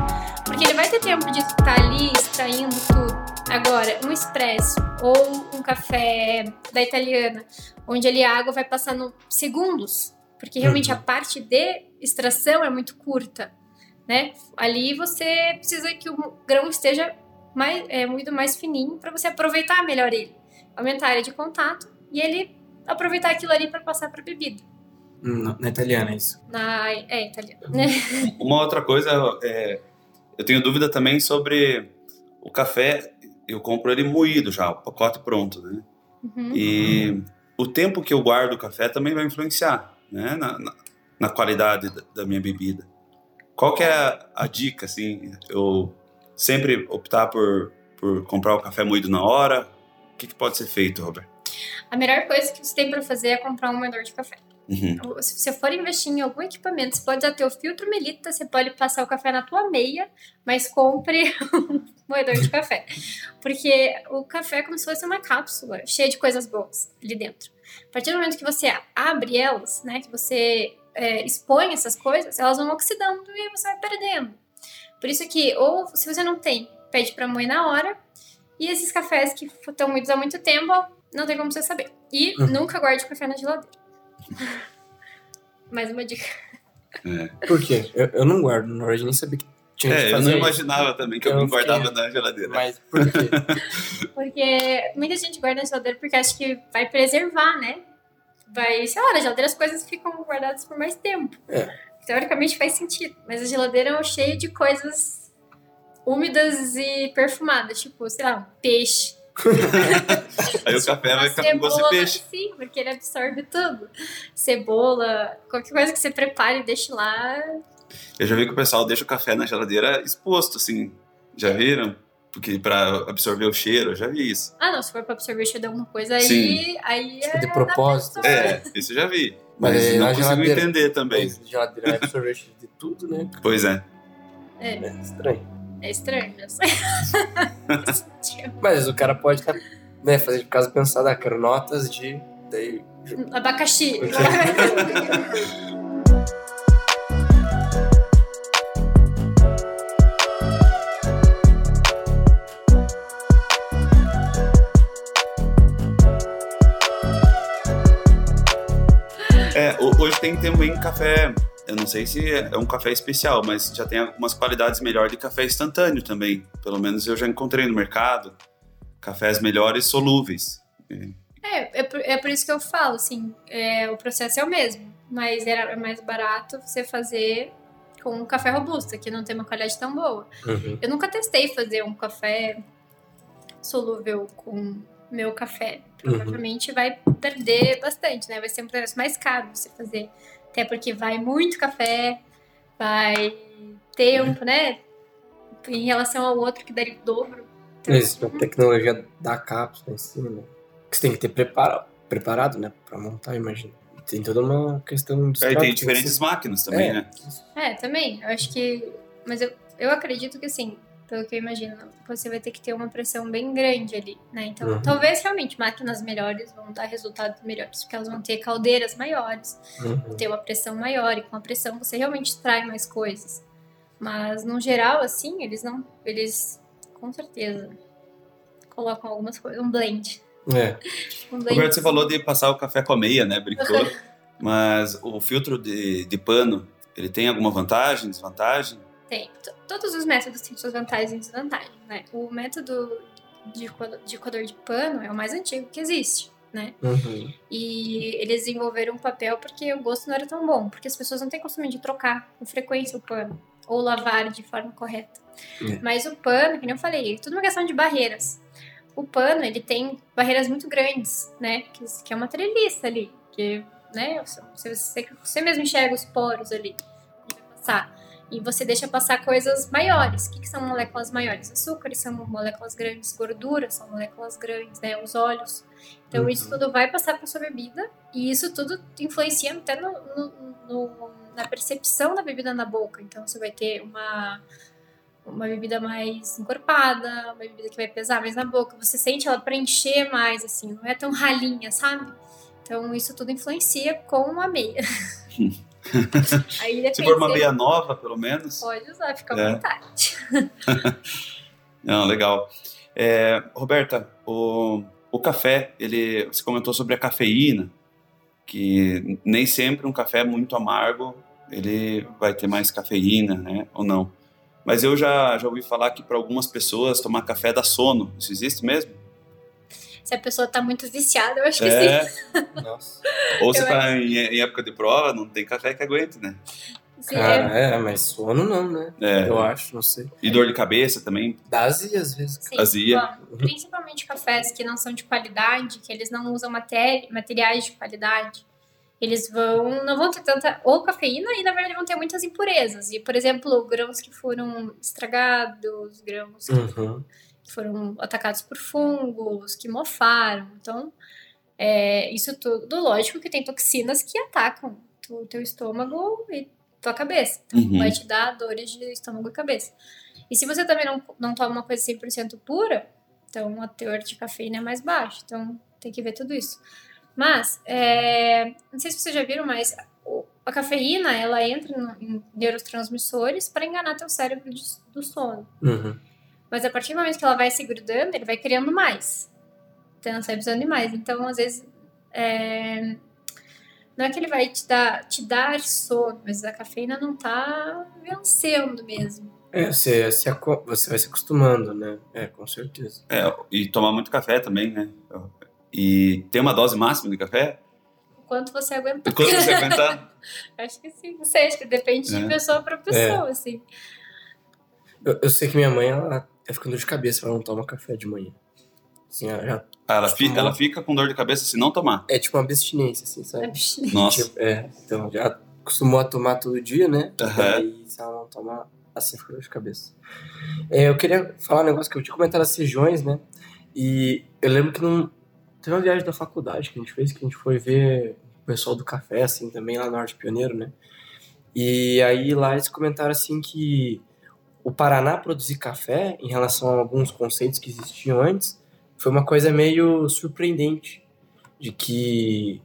porque ele vai ter tempo de estar ali extraindo tudo. Agora, um expresso ou um café da italiana, onde ali a água vai passando segundos, porque realmente uhum. a parte de extração é muito curta, né? Ali você precisa que o grão esteja mais, é, muito mais fininho para você aproveitar melhor ele, aumentar a área de contato e ele aproveitar aquilo ali para passar para bebida. Na, na italiana, é isso? Na, é, italiana. Uma outra coisa é eu tenho dúvida também sobre o café. Eu compro ele moído já, o pacote pronto, né? Uhum. E o tempo que eu guardo o café também vai influenciar, né? Na, na, na qualidade da, da, minha bebida. Qual que é a, a, dica, assim? Eu sempre optar por, por comprar o café moído na hora? O que, que pode ser feito, Robert? A melhor coisa que você tem para fazer é comprar um moedor de café. Uhum. Se você for investir em algum equipamento, você pode já ter o filtro Melita, você pode passar o café na tua meia, mas compre um moedor de café. Porque o café é como se fosse uma cápsula cheia de coisas boas ali dentro. A partir do momento que você abre elas, né, que você é, expõe essas coisas, elas vão oxidando e você vai perdendo. Por isso que, ou se você não tem, pede para moer na hora. E esses cafés que estão moídos há muito tempo, não tem como você saber. E uhum. nunca guarde o café na geladeira. Mais uma dica. É. Por quê? Eu, eu não guardo, na verdade nem sabia que tinha é, que fazer eu não imaginava também que eu, eu guardava fiquei... na geladeira. Mas por quê? porque muita gente guarda na geladeira porque acha que vai preservar, né? Vai, sei lá, na geladeira as coisas ficam guardadas por mais tempo. É. Teoricamente faz sentido, mas a geladeira é cheia de coisas úmidas e perfumadas, tipo, sei lá, peixe Aí o café vai ficar com gosto de peixe. Sim, porque ele absorve tudo. Cebola, qualquer coisa que você prepare e deixe lá. Eu já vi que o pessoal deixa o café na geladeira exposto, assim. Já viram? Porque pra absorver o cheiro, eu já vi isso. Ah, não, se for pra absorver o cheiro de alguma coisa, aí, Sim. aí tipo, é. De propósito. É, isso eu já vi. Mas, Mas não consigo entender também. Mas geladeira é absorver cheiro de tudo, né? Pois é. É. é estranho. É estranho, eu sei. Mas o cara pode né, fazer de caso pensar, ah, quero notas de. Daí... Abacaxi. É, hoje tem também café eu não sei se é um café especial, mas já tem algumas qualidades melhores de café instantâneo também. Pelo menos eu já encontrei no mercado cafés melhores solúveis. É, é por, é por isso que eu falo, assim, é, o processo é o mesmo, mas era mais barato você fazer com um café robusto, que não tem uma qualidade tão boa. Uhum. Eu nunca testei fazer um café solúvel com meu café. Uhum. Provavelmente uhum. vai perder bastante, né? Vai ser um processo mais caro você fazer até porque vai muito café, vai tempo, né? Em relação ao outro que daria o dobro. Então, Isso, a tecnologia da cápsula em si, né? Que você tem que ter preparado, preparado né? Pra montar, imagina. Tem toda uma questão de. É, tem diferentes máquinas também, é. né? É, também. Eu acho que. Mas eu, eu acredito que assim, pelo que eu imagino, você vai ter que ter uma pressão bem grande ali, né? Então, uhum. talvez realmente máquinas melhores vão dar resultados melhores, porque elas vão ter caldeiras maiores, uhum. ter uma pressão maior, e com a pressão você realmente extrai mais coisas. Mas, no geral, assim, eles não. Eles, com certeza, colocam algumas coisas, um blend. É. Um Roberto, blend. você falou de passar o café com a meia, né? Brincou. Mas o filtro de, de pano, ele tem alguma vantagem, desvantagem? Tem. Todos os métodos têm suas vantagens e desvantagens, né? O método de de coador de pano é o mais antigo que existe, né? Uhum. E eles desenvolveram um papel porque o gosto não era tão bom, porque as pessoas não têm costume de trocar com frequência o pano ou lavar de forma correta. É. Mas o pano, que nem eu falei, é tudo uma questão de barreiras. O pano, ele tem barreiras muito grandes, né? Que, que é uma treliça ali, que, né? Você, você, você mesmo enxerga os poros ali vai passar. E você deixa passar coisas maiores. O que, que são moléculas maiores? Açúcares são moléculas grandes, gorduras são moléculas grandes, né? Os óleos. Então, Uhum. isso tudo vai passar para sua bebida e isso tudo influencia até no, no- no- na percepção da bebida na boca. Então, você vai ter uma, uma bebida mais encorpada, uma bebida que vai pesar mais na boca. Você sente ela preencher mais, assim, não é tão ralinha, sabe? Então, isso tudo influencia com a meia. Aí, Se for uma meia nova, pelo menos. Pode usar, fica à É. vontade. Não, legal. É, Roberta, o, o café, ele, você comentou sobre a cafeína, que nem sempre um café muito amargo ele vai ter mais cafeína, né? Ou não. Mas eu já, já ouvi falar que para algumas pessoas tomar café dá sono. Isso existe mesmo? Se a pessoa tá muito viciada, eu acho que sim. É. Nossa. Ou você Eu tá em, em época de prova, não tem café que aguente, né? Sim, Cara, é- é, mas sono não, né? É. Eu acho, não sei. E dor de cabeça também. Dá azia às vezes. sim. azia. Bom, principalmente cafés que não são de qualidade, que eles não usam matéria, materiais de qualidade. Eles vão, não vão ter tanta ou cafeína e na verdade vão ter muitas impurezas. E, por exemplo, grãos que foram estragados, grãos que Uhum. Que foram atacados por fungos, que mofaram. Então, é, isso tudo, lógico que tem toxinas que atacam o teu estômago e tua cabeça. Então, Uhum. vai te dar dores de estômago e cabeça. E se você também não, não toma uma coisa 100% pura, então o teor de cafeína é mais baixo. Então, tem que ver tudo isso. Mas, é, não sei se vocês já viram, mas a cafeína, ela entra no- em neurotransmissores para enganar teu cérebro de- do sono. Uhum. Mas a partir do momento que ela vai se grudando, ele vai criando mais. Então, você vai precisando de mais. Então, às vezes, é, não é que ele vai te dar, te dar sono, mas a cafeína não tá vencendo mesmo. É, você, você vai se acostumando, né? É, com certeza. É, e tomar muito café também, né? E tem uma dose máxima de café? O quanto você aguentar. Quando você aguentar? Acho que sim. Não sei, acho que depende É. de pessoa para pessoa, assim. Eu, eu sei que minha mãe, ela tá ficando de cabeça, ela não toma café de manhã. Assim, ela já, Ah, Ela, Acostumou. fica, ela fica com dor de cabeça se não tomar. é tipo uma abstinência, assim, sabe? Nossa. Tipo, é, então já acostumou a tomar todo dia, né? Daí, se ela não tomar, assim fica dor de cabeça. É, eu queria falar um negócio que eu tinha comentado das regiões, né? E eu lembro que num, teve uma viagem da faculdade que a gente fez, que a gente foi ver o pessoal do café, assim, também lá no Norte Pioneiro, né? E aí lá eles comentaram, assim, que o Paraná produzir café, em relação a alguns conceitos que existiam antes, foi uma coisa meio surpreendente. De que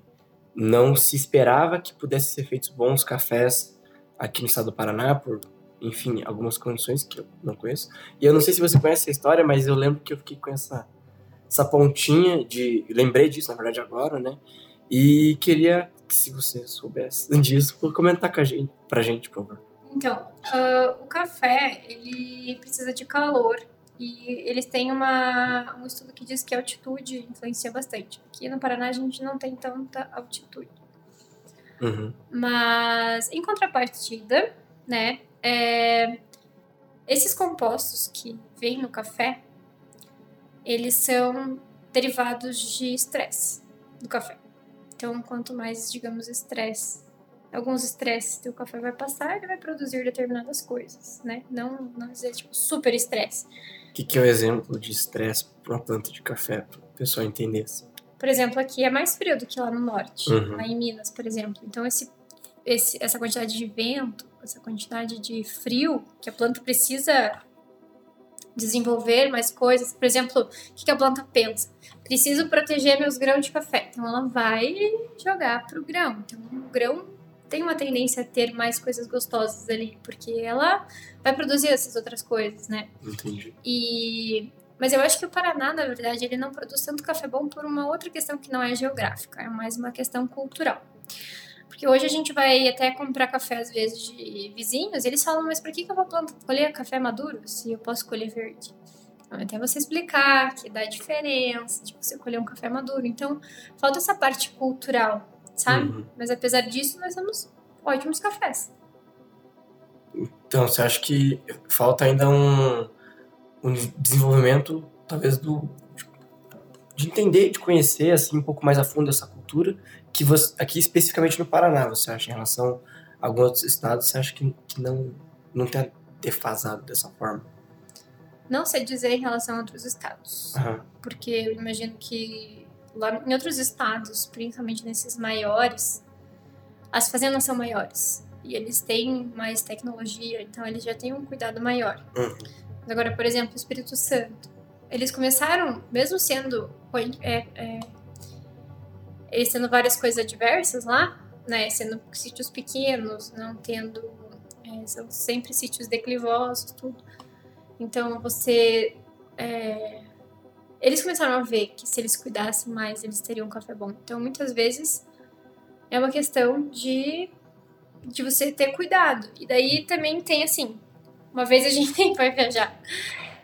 não se esperava que pudesse ser feitos bons cafés aqui no estado do Paraná, por, enfim, algumas condições que eu não conheço. E eu não sei se você conhece a história, mas eu lembro que eu fiquei com essa, essa pontinha de. Lembrei disso, na verdade, agora, né? E queria que, se você soubesse disso, por comentar com a gente, pra gente, por favor. Então, ah, o café, ele precisa de calor. E eles têm uma, um estudo que diz que a altitude influencia bastante. Aqui no Paraná a gente não tem tanta altitude. Uhum. Mas, em contrapartida, né, é, esses compostos que vêm no café, eles são derivados de estresse do café. Então, quanto mais, digamos, estresse, alguns estresses o café vai passar, ele vai produzir determinadas coisas, né? Não, não dizer, tipo, super estresse. O que, que é o exemplo de estresse para uma planta de café, para o pessoal entender assim? Por exemplo, aqui é mais frio do que lá no norte, Uhum. lá em Minas, por exemplo. Então, esse, esse, essa quantidade de vento, essa quantidade de frio que a planta precisa desenvolver mais coisas. Por exemplo, o que que a planta pensa? Preciso proteger meus grãos de café. Então, ela vai jogar pro grão. Então, o grão tem uma tendência a ter mais coisas gostosas ali, porque ela vai produzir essas outras coisas, né? Entendi. E Mas eu acho que o Paraná, na verdade, ele não produz tanto café bom por uma outra questão que não é geográfica, é mais uma questão cultural. Porque hoje a gente vai até comprar café, às vezes, de vizinhos, e eles falam, mas por que, que eu vou plantar, colher café maduro se eu posso colher verde? Então, até você explicar que dá diferença de você colher um café maduro. Então, falta essa parte cultural, sabe? Uhum. Mas apesar disso, nós temos ótimos cafés. Então, você acha que falta ainda um, um desenvolvimento, talvez, do de entender, de conhecer assim um pouco mais a fundo essa cultura, que você, aqui especificamente no Paraná, você acha, em relação a alguns outros estados, você acha que, que não, não tem defasado dessa forma? Não sei dizer em relação a outros estados, uhum. porque eu imagino que lá em outros estados, principalmente nesses maiores, as fazendas são maiores e eles têm mais tecnologia, então eles já têm um cuidado maior. Uhum. Agora, por exemplo, o Espírito Santo, eles começaram, mesmo sendo é, é, eles tendo várias coisas adversas lá, né, sendo sítios pequenos, não tendo, é, são sempre sítios declivosos, tudo. Então você, é, eles começaram a ver que se eles cuidassem mais, eles teriam um café bom. Então muitas vezes é uma questão de de você ter cuidado. E daí também tem assim, uma vez a gente foi viajar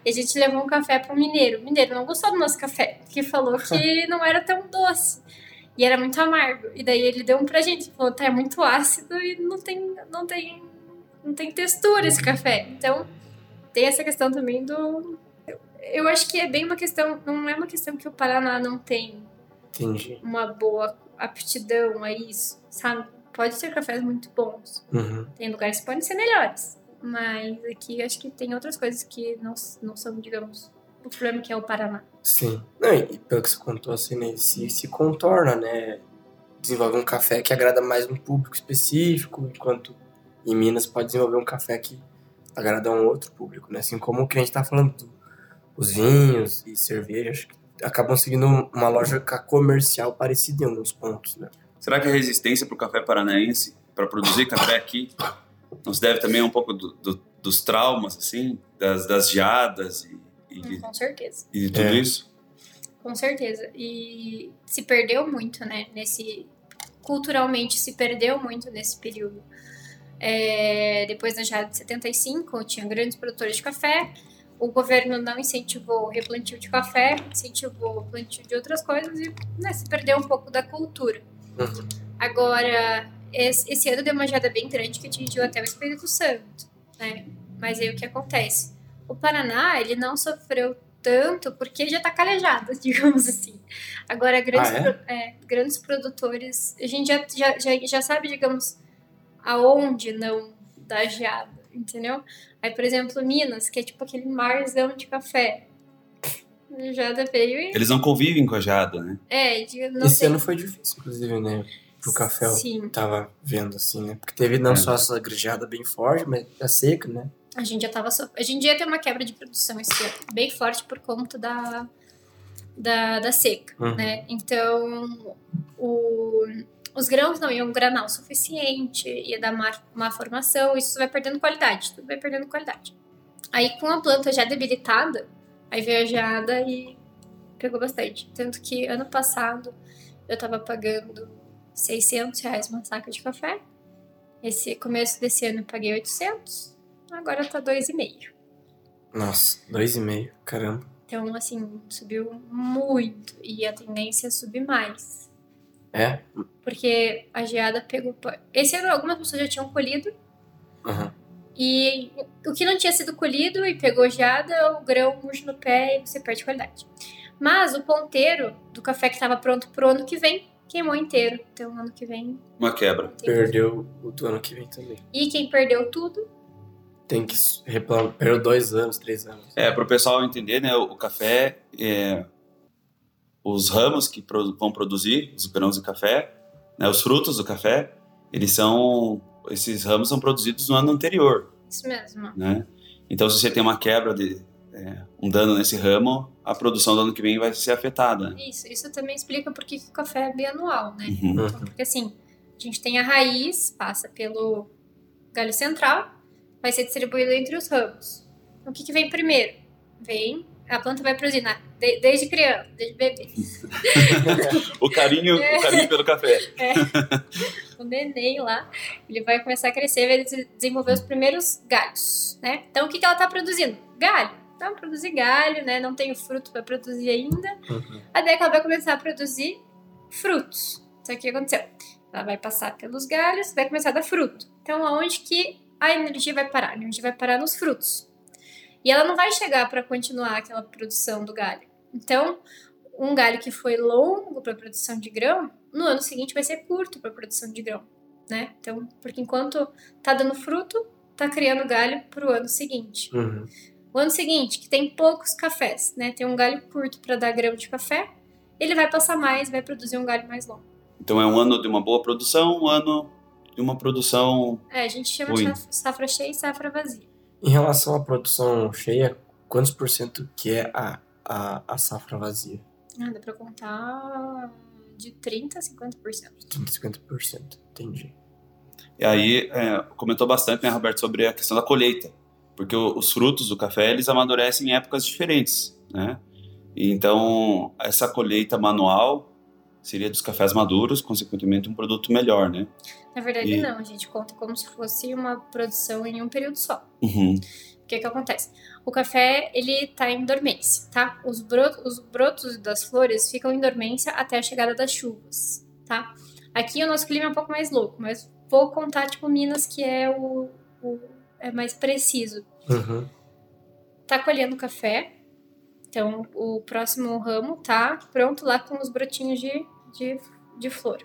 e a gente levou um café para um mineiro. O mineiro não gostou do nosso café, porque falou que não era tão doce. E era muito amargo. E daí ele deu um pra gente, falou, tá, é muito ácido e não tem, não tem, não tem textura esse café. Então, tem essa questão também do... Eu, acho que é bem uma questão, não é uma questão que o Paraná não tem Entendi. uma boa aptidão a isso, sabe? Pode ser cafés muito bons. Uhum. Tem lugares que podem ser melhores. Mas aqui acho que tem outras coisas que não, não são, digamos, o problema que é o Paraná. Sim. Não, e pelo que você contou, assim, né, se, se contorna, né? Desenvolve um café que agrada mais um público específico, enquanto em Minas pode desenvolver um café que agrada a um outro público, né? Assim como o que a gente tá falando, do, os vinhos e cerveja, acho que acabam seguindo uma lógica comercial parecida em alguns pontos, né? Será que a resistência para o café paranaense, para produzir café aqui, não se deve também a um pouco do, do, dos traumas, assim, das, das geadas e, e, Com certeza. E tudo é. isso? Com certeza. E se perdeu muito, né? Nesse culturalmente se perdeu muito nesse período. É, depois da geada de 75, tinha grandes produtores de café. O governo não incentivou o replantio de café, incentivou o plantio de outras coisas e né, se perdeu um pouco da cultura. Uhum. Agora, esse, ano deu uma geada bem grande que atingiu até o Espírito Santo, né? Mas aí o que acontece? O Paraná, ele não sofreu tanto porque já está calejado, digamos assim. Agora, grandes, ah, é? É, grandes produtores, a gente já, já, já, já sabe, digamos, aonde não dá geada, entendeu? Aí, por exemplo, Minas, que é tipo aquele marzão de café. Jada veio e... Eles não convivem com a Jada, né? É, não Esse tem... ano foi difícil, inclusive, né? Pro café Sim. eu tava vendo, assim, né? Porque teve não é. só essa grejada bem forte, mas a seca, né? A gente já tava... So... A gente ia ter uma quebra de produção esse ano, bem forte por conta da, da, da seca, uhum. né? Então, o, os grãos não iam granar o suficiente, ia dar má, má formação, isso vai perdendo qualidade, tudo vai perdendo qualidade. Aí, com a planta já debilitada, Aí veio a geada e pegou bastante. Tanto que ano passado eu tava pagando 600 reais uma saca de café. Esse começo desse ano eu paguei 800. Agora tá 2,5. Nossa, 2,5, caramba. Então, assim, subiu muito. E a tendência é subir mais. É? Porque a geada pegou. Esse ano algumas pessoas já tinham colhido. Uhum. E o que não tinha sido colhido e pegou geada, o grão murcha no pé e você perde qualidade. Mas o ponteiro do café que estava pronto pro ano que vem queimou inteiro. Então, ano que vem. Uma quebra. Perdeu o do ano que vem também. E quem perdeu tudo. Tem que replantar. Perdeu dois anos, três anos. É, para o pessoal entender, né? O café. É, os ramos que vão produzir, os grãos de café, né, os frutos do café, eles são esses ramos são produzidos no ano anterior. Isso mesmo. Né? Então, se você tem uma quebra de é, um dano nesse ramo, a produção do ano que vem vai ser afetada. Isso, isso também explica por que o café é bianual, né? Uhum. Então, porque assim, a gente tem a raiz, passa pelo galho central, vai ser distribuído entre os ramos. Então, o que, que vem primeiro? Vem A planta vai produzir de, desde criança, desde bebê. o, carinho, é. o carinho pelo café. É. O neném lá, ele vai começar a crescer, vai desenvolver os primeiros galhos, né? Então, o que, que ela está produzindo? Galho. Então, produzir galho, né? Não tem o fruto para produzir ainda. Uhum. Até que ela vai começar a produzir frutos. Isso aqui aconteceu. Ela vai passar pelos galhos, vai começar a dar fruto. Então, aonde que a energia vai parar? A energia vai parar nos frutos. E ela não vai chegar para continuar aquela produção do galho. Então, um galho que foi longo para a produção de grão, no ano seguinte vai ser curto para a produção de grão, né? Então, porque enquanto tá dando fruto, tá criando galho para o ano seguinte. Uhum. O ano seguinte, que tem poucos cafés, né? Tem um galho curto para dar grão de café, ele vai passar mais, vai produzir um galho mais longo. Então é um ano de uma boa produção, um ano de uma produção. É, a gente chama ruim. de safra cheia e safra vazia. Em relação à produção cheia, quantos por cento que é a, a, a safra vazia? Ah, dá pra contar de 30% a 50%. 30% a 50%, entendi. E aí, é, comentou bastante, né, Roberto, sobre a questão da colheita. Porque o, os frutos do café, eles amadurecem em épocas diferentes, né? Então, essa colheita manual seria dos cafés maduros, consequentemente um produto melhor, né? Na verdade, e... não. A gente conta como se fosse uma produção em um período só. Uhum. O que que acontece? O café, ele tá em dormência, tá? Os brotos, os brotos das flores ficam em dormência até a chegada das chuvas, tá? Aqui o nosso clima é um pouco mais louco, mas vou contar, tipo, Minas, que é o, o é mais preciso. Uhum. Tá colhendo café, então o próximo ramo tá pronto lá com os brotinhos de, de, de flor.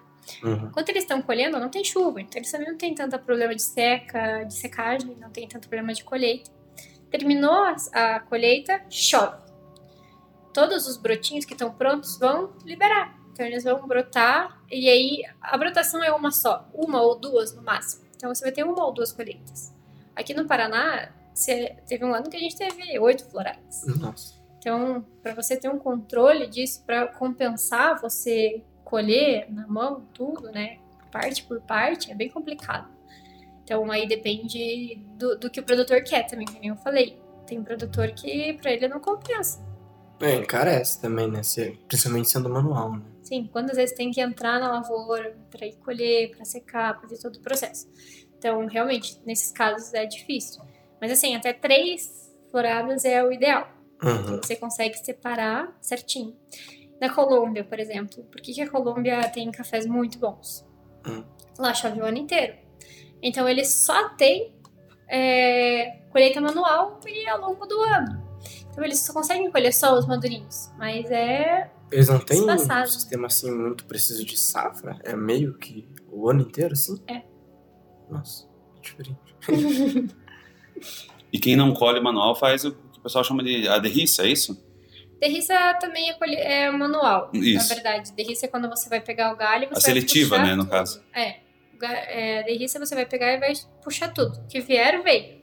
Uhum. Enquanto eles estão colhendo, não tem chuva, então eles também não tem tanto problema de seca, de secagem, não tem tanto problema de colheita. Terminou a, colheita, chove. Todos os brotinhos que estão prontos vão liberar. Então eles vão brotar e aí a brotação é uma só, uma ou duas no máximo. Então você vai ter uma ou duas colheitas. Aqui no Paraná, teve um ano que a gente teve oito florais. Nossa. Então, para você ter um controle disso, para compensar você colher na mão tudo, né? Parte por parte, é bem complicado. Então aí depende do, do que o produtor quer também, como eu falei. Tem um produtor que para ele não compensa. É, encarece também, né? Principalmente sendo manual, né? Sim, quantas vezes tem que entrar na lavoura para ir colher, para secar, para fazer todo o processo. Então, realmente, nesses casos é difícil. Mas assim, até três floradas é o ideal. Uhum. Você consegue separar certinho. Na Colômbia, por exemplo, por que, que a Colômbia tem cafés muito bons? Uhum. Lá chove o ano inteiro. Então eles só têm é, colheita manual e ao longo do ano. Então eles só conseguem colher só os madurinhos. Mas é. Eles não têm um sistema assim muito preciso de safra? É meio que o ano inteiro, assim? É. Nossa, diferente. e quem não colhe manual faz o que o pessoal chama de a derriça, é isso? Derriça também é, é manual, isso. na verdade. Derriça é quando você vai pegar o galho você A seletiva, né, no tudo. caso. É. é. Derriça você vai pegar e vai puxar tudo. O que vier, veio.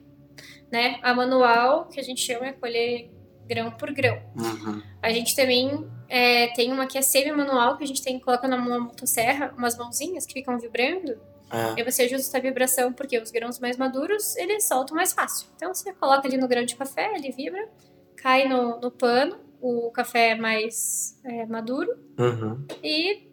Né? A manual, que a gente chama é colher grão por grão. Uhum. A gente também é, tem uma que é semi-manual, que a gente tem coloca na motosserra umas mãozinhas que ficam vibrando. É. E você ajusta a vibração, porque os grãos mais maduros, eles soltam mais fácil. Então, você coloca ali no grão de café, ele vibra, cai no, no pano, o café é mais é, maduro, uhum. e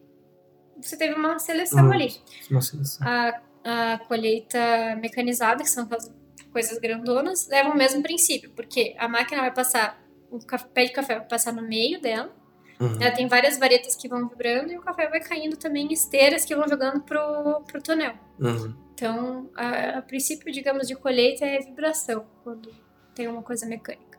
você teve uma seleção uhum. ali. Uma seleção. A, a colheita mecanizada, que são aquelas coisas grandonas, leva o mesmo princípio, porque a máquina vai passar, o pé de café vai passar no meio dela, Uhum. Ela tem várias varetas que vão vibrando e o café vai caindo também em esteiras que vão jogando pro, pro tonel. Uhum. Então, a, a, princípio, digamos, de colheita é vibração, quando tem uma coisa mecânica.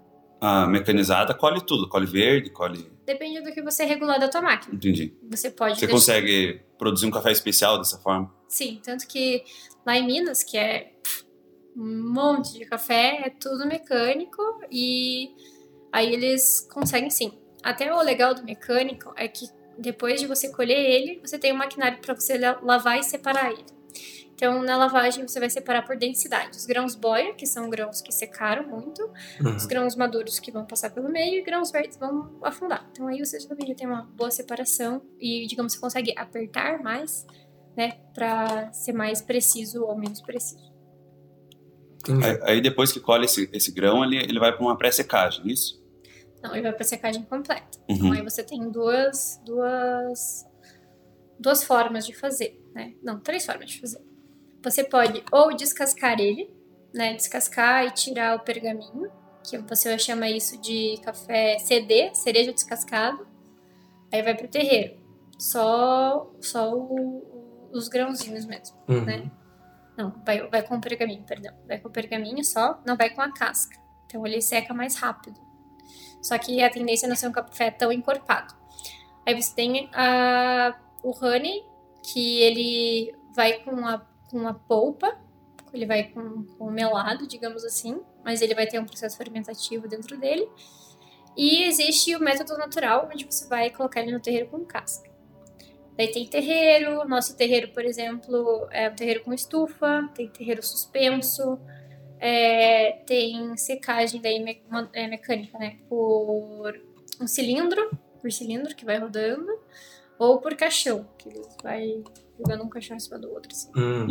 A mecanizada colhe tudo, colhe verde, colhe... Depende do que você regular da tua máquina. Entendi. Você pode... Você deixar... consegue produzir um café especial dessa forma? Sim, tanto que lá em Minas, que é um monte de café, é tudo mecânico e aí eles conseguem sim até o legal do mecânico é que depois de você colher ele, você tem um maquinário para você lavar e separar ele. Então, na lavagem, você vai separar por densidade. Os grãos boia, que são grãos que secaram muito, uhum. os grãos maduros que vão passar pelo meio e grãos verdes vão afundar. Então, aí você também já tem uma boa separação e, digamos, você consegue apertar mais, né, para ser mais preciso ou menos preciso. Aí, aí, depois que colhe esse, esse grão, ele, ele vai para uma pré-secagem, isso? Não, ele vai para secagem completa. Uhum. Então aí você tem duas, duas, duas formas de fazer, né? Não, três formas de fazer. Você pode ou descascar ele, né? Descascar e tirar o pergaminho, que você chama isso de café CD, cereja descascado. Aí vai pro terreiro. Só, só o- os grãozinhos mesmo, Uhum. né? Não, vai, vai com o pergaminho, perdão. Vai com o pergaminho só, não vai com a casca. Então ele seca mais rápido. Só que a tendência é não ser um café tão encorpado. Aí você tem a, o honey, que ele vai com a, com a polpa, ele vai com, com o melado, digamos assim, mas ele vai ter um processo fermentativo dentro dele. E existe o método natural, onde você vai colocar ele no terreiro com casca. Daí tem terreiro, nosso terreiro, por exemplo, é um terreiro com estufa, tem terreiro suspenso, é, tem secagem daí me- é, mecânica, né? Por um cilindro, por cilindro que vai rodando, ou por caixão, que ele vai jogando um caixão em cima do outro, assim. Hum,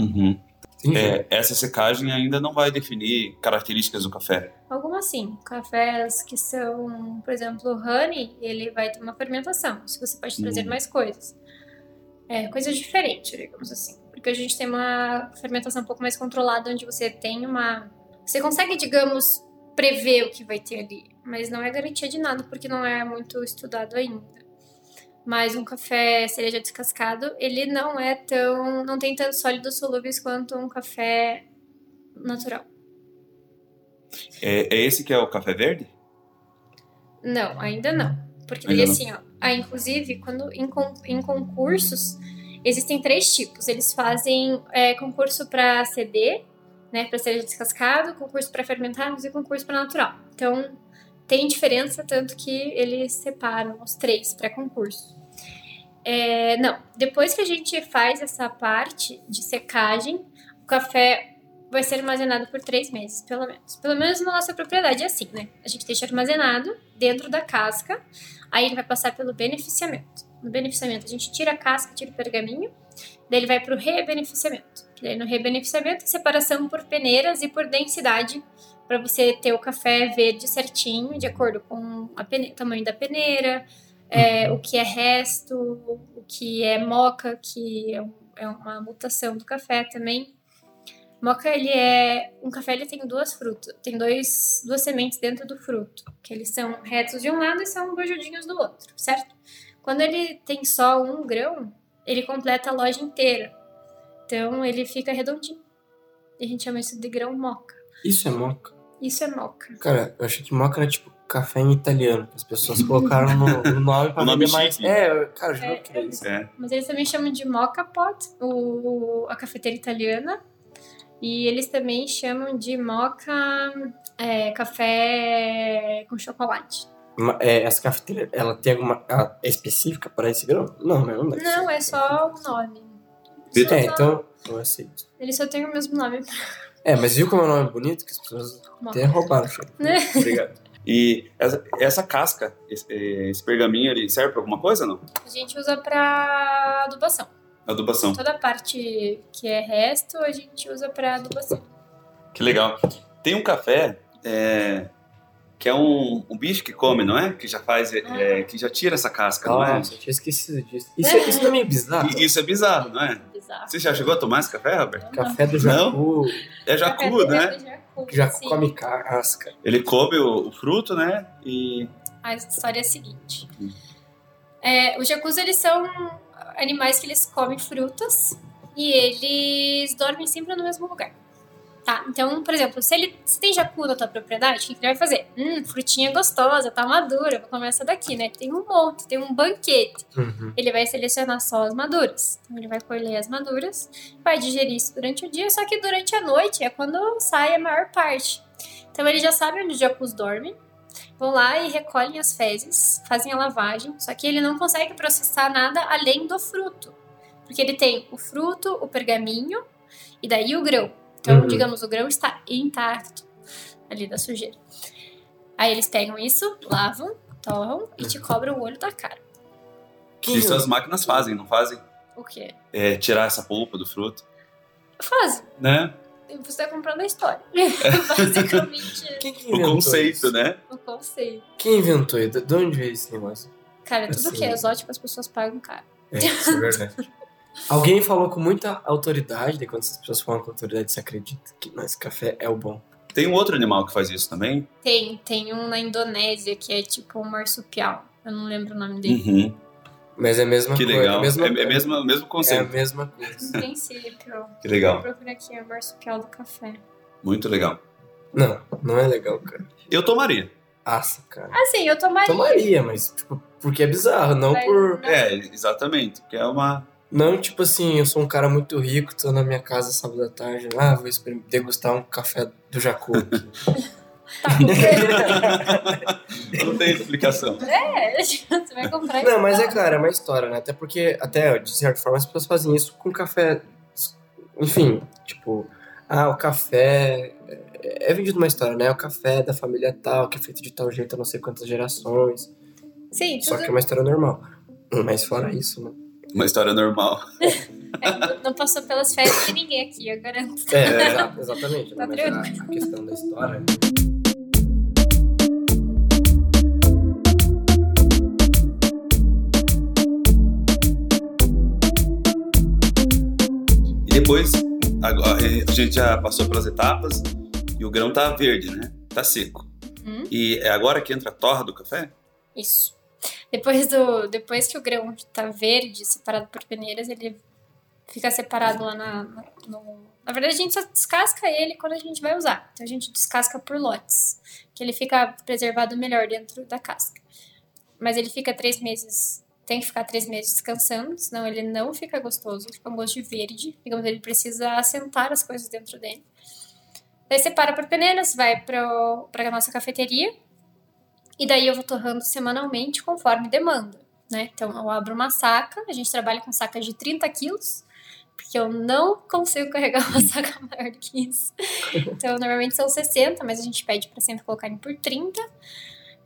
Uhum. É, essa secagem ainda não vai definir características do café. Algumas sim. Cafés que são, por exemplo, o honey, ele vai ter uma fermentação. Se você pode trazer Hum. mais coisas. É, coisas diferentes, digamos assim. Porque a gente tem uma fermentação um pouco mais controlada, onde você tem uma. Você consegue, digamos, prever o que vai ter ali. Mas não é garantia de nada, porque não é muito estudado ainda. Mas um café cereja descascado, ele não é tão. não tem tantos sólidos solúveis quanto um café natural. É, é esse que é o café verde? Não, ainda não. Porque Ainda daí, não. assim, ó, ah, inclusive, quando em, em concursos, existem três tipos. Eles fazem é, concurso para CD, né, para cereja descascado, concurso para fermentados e concurso para natural. Então, tem diferença, tanto que eles separam os três para concurso. É, não, depois que a gente faz essa parte de secagem, o café vai ser armazenado por três meses, pelo menos. Pelo menos na nossa propriedade é assim, né? A gente deixa armazenado dentro da casca, aí ele vai passar pelo beneficiamento. No beneficiamento, a gente tira a casca, tira o pergaminho, daí ele vai para o rebeneficiamento. Daí no rebeneficiamento, separação por peneiras e por densidade, para você ter o café verde certinho, de acordo com o tamanho da peneira, é, o que é resto, o que é moca, que é, um- é uma mutação do café também. Moca, ele é. Um café ele tem duas frutas. Tem dois, duas sementes dentro do fruto. Que eles são retos de um lado e são bojudinhos do outro, certo? Quando ele tem só um grão, ele completa a loja inteira. Então ele fica redondinho. E a gente chama isso de grão moca. Isso é moca. Isso é moca. Cara, eu achei que moca era tipo café em italiano. As pessoas colocaram no, no nome pra O nome vender mais. chique. É, cara, eu juro É, que é isso. É. Mas eles também chamam de mocha pot, o, a cafeteira italiana. E eles também chamam de mocha é, café com chocolate. É, essa cafeteira, ela tem alguma. Ela é específica para esse grão? Não, né? Não deve Não, é só o nome. Vitor. É, então. Eu aceito. Ele só tem o mesmo nome. É, mas viu como é um nome bonito? Que as pessoas até roubaram. Né? Obrigado. E essa, essa casca, esse, esse pergaminho, ele serve pra alguma coisa ou não? A gente usa pra adubação. Adubação. Toda a parte que é resto, a gente usa pra adubação. Que legal. Tem um café é, que é um, um bicho que come, não é? Que já faz, é, que já tira essa casca, não é? Nossa, eu tinha esquecido disso. Isso, é- isso é meio bizarro? Isso é bizarro, não é? Bizarro. Você já chegou a tomar esse café, Robert? Café do Não? Jacu, É jacu, né? Jacu, já sim. come casca. Ele come o, o fruto, né? E A história é a seguinte. É, os jacus, eles são animais que eles comem frutas e eles dormem sempre no mesmo lugar. Tá? Então, por exemplo, se ele se tem jacu na tua propriedade, o que que ele vai fazer? Hum, frutinha gostosa, tá madura, vou comer essa daqui, né? Tem um monte, tem um banquete. Uhum. Ele vai selecionar só as maduras. Então, ele vai colher as maduras, vai digerir isso durante o dia, só que durante a noite é quando sai a maior parte. Então, ele já sabe onde os jacus dormem, vão lá e recolhem as fezes, fazem a lavagem, só que ele não consegue processar nada além do fruto. Porque ele tem o fruto, o pergaminho e daí o grão. Então, Uhum. digamos, o grão está intacto ali da sujeira. Aí eles pegam isso, lavam, torram e te cobram o olho da cara. isso as máquinas fazem, não fazem? O quê? É, tirar essa polpa do fruto, Faz. né? você tá comprando a história. Basicamente. Quem que O conceito, isso? né? o conceito. Quem inventou? isso? De onde veio esse negócio? Cara, tudo Assim. que é exótico as pessoas pagam caro. É, isso é verdade. Alguém falou com muita autoridade, daí quando as pessoas falam com autoridade, você acredita que esse café é o bom. Tem um outro animal que faz isso também. Tem, tem um na Indonésia que é tipo um marsupial. Eu não lembro o nome dele. Uhum. Mas é a mesma Que coisa. legal. É, a mesma, É, é mesmo, o mesmo é a conceito. mesma coisa. No princípio. Que legal. Procura aqui, é o marsupial do café. Muito legal. Não, não é legal, cara. Eu tomaria. Nossa, cara. Assim, eu tomaria. Tomaria, mas tipo, porque é bizarro, não Mas por. não- É, exatamente. Que é uma. Não, tipo assim, eu sou um cara muito rico, tô na minha casa sábado à tarde. Ah, vou degustar um café do Jacu. aqui. Tá, Não tem explicação. é, você vai comprar Não, mas é claro, é uma história, né? Até porque, até de certa forma, as pessoas fazem isso com café. Enfim, tipo, ah, o café. É, é vendido uma história, né? O café da família tal, que é feito de tal jeito há não sei quantas gerações. Sim, Só tudo, que é uma história normal. Mas fora isso, né? Uma história normal. é, não- passou pelas férias de ninguém aqui, eu garanto. É, exa- exatamente. Tá né? A questão da história. E depois, agora, a gente já passou pelas etapas e o grão tá verde, né? Tá seco. Hum? E é agora que entra a torra do café? Isso. Depois, do, depois que o grão tá verde, separado por peneiras, ele fica separado lá na, na, no... Na verdade, a gente só descasca ele quando a gente vai usar. Então, a gente descasca por lotes, que ele fica preservado melhor dentro da casca. Mas ele fica três meses... Tem que ficar três meses descansando, senão ele não fica gostoso. Fica um gosto de verde. Digamos, ele precisa assentar as coisas dentro dele. Daí separa por peneiras, vai para a nossa cafeteria, e daí eu vou torrando semanalmente conforme demanda, né? Então eu abro uma saca, a gente trabalha com sacas de 30 quilos, porque eu não consigo carregar uma saca maior do que isso. Então normalmente são 60, mas a gente pede para sempre colocarem por 30.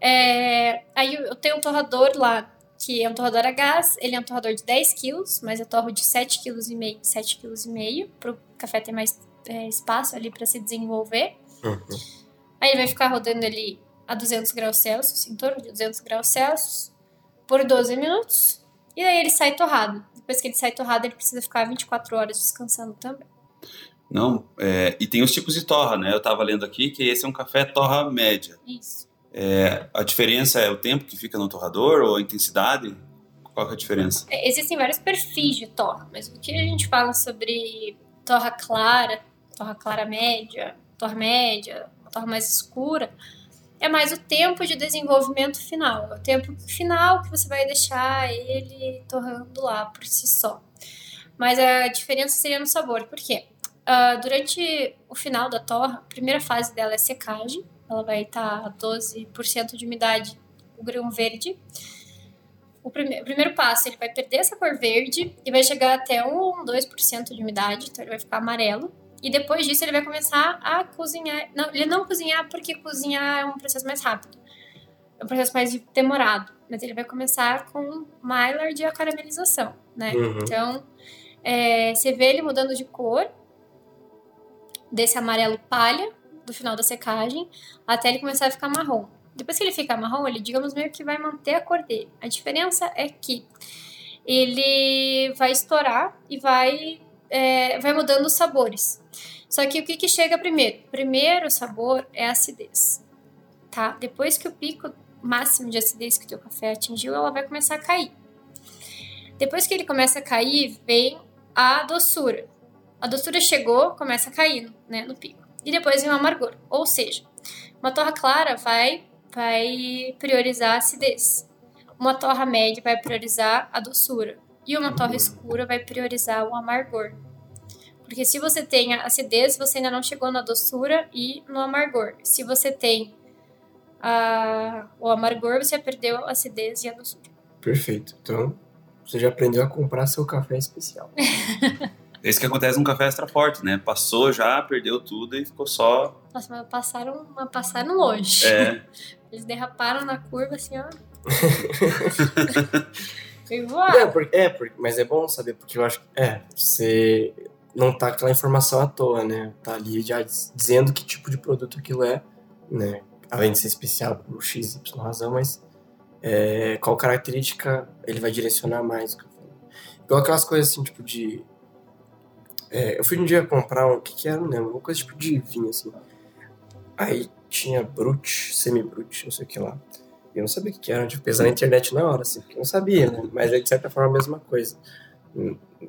É, aí eu eu tenho um torrador lá, que é um torrador a gás, ele é um torrador de 10 quilos, mas eu torro de 7,5 kg, 7,5 kg, para o café ter mais é, espaço ali para se desenvolver. Uhum. Aí ele vai ficar rodando ali a 200 graus Celsius, em torno de 200 graus Celsius, por 12 minutos. E aí ele sai torrado. Depois que ele sai torrado, ele precisa ficar 24 horas descansando também. Não, é, e tem os tipos de torra, né? Eu tava lendo aqui que esse é um café torra média. Isso. É, a diferença é o tempo que fica no torrador ou a intensidade? Qual que é a diferença? É, Existem vários perfis de torra, mas o que a gente fala sobre torra clara, torra clara média, torra média, torra mais escura, é mais o tempo de desenvolvimento final. É o tempo final que você vai deixar ele torrando lá por si só. Mas a diferença seria no sabor. Por quê? Ah, durante o final da torra, a primeira fase dela é secagem. Ela vai estar a 12% de umidade, o grão verde. O prime- o primeiro passo, ele vai perder essa cor verde e vai chegar até um 2% de umidade, então ele vai ficar amarelo. E depois disso ele vai começar a cozinhar. Não, ele não cozinhar porque cozinhar é um processo mais rápido. É um processo mais demorado. Mas ele vai começar com Maillard e a caramelização, né? Uhum. Então, é, você vê ele mudando de cor, desse amarelo palha, do final da secagem, até ele começar a ficar marrom. Depois que ele fica marrom, ele, digamos, meio que vai manter a cor dele. A diferença é que ele vai estourar e vai, é, vai mudando os sabores. Só que o que, que chega primeiro? Primeiro sabor é a acidez, tá? Depois que o pico máximo de acidez que o teu café atingiu, ela vai começar a cair. Depois que ele começa a cair, vem a doçura. A doçura chegou, começa a cair né, no pico. E depois vem o amargor. Ou seja, uma torra clara vai, vai priorizar a acidez. Uma torra média vai priorizar a doçura. E uma torra escura vai priorizar o amargor. Porque se você tem a acidez, você ainda não chegou na doçura e no amargor. Se você tem a, o amargor, você perdeu a acidez e a doçura. Perfeito. Então, você já aprendeu a comprar seu café especial. É isso que acontece num café extra forte, né? Passou já, perdeu tudo e ficou só. Nossa, mas passaram, mas passaram longe. É, Eles derraparam na curva assim, ó. e voaram. É, porque, é porque, mas é bom saber, porque eu acho que. É, você. Não tá aquela informação à toa, né? Tá ali já dizendo que tipo de produto aquilo é, né? Além de ser especial por X, Y razão, mas é, qual característica ele vai direcionar mais. Igual aquelas coisas assim, tipo de. É, eu fui um dia comprar um. O que, que era? Lembro. Uma coisa tipo de vinho, assim. Aí tinha Brut, semi-Brut, não sei o que lá. Eu não sabia o que era, tipo, pesar na internet na hora, assim, porque eu não sabia, né? Mas é de certa forma a mesma coisa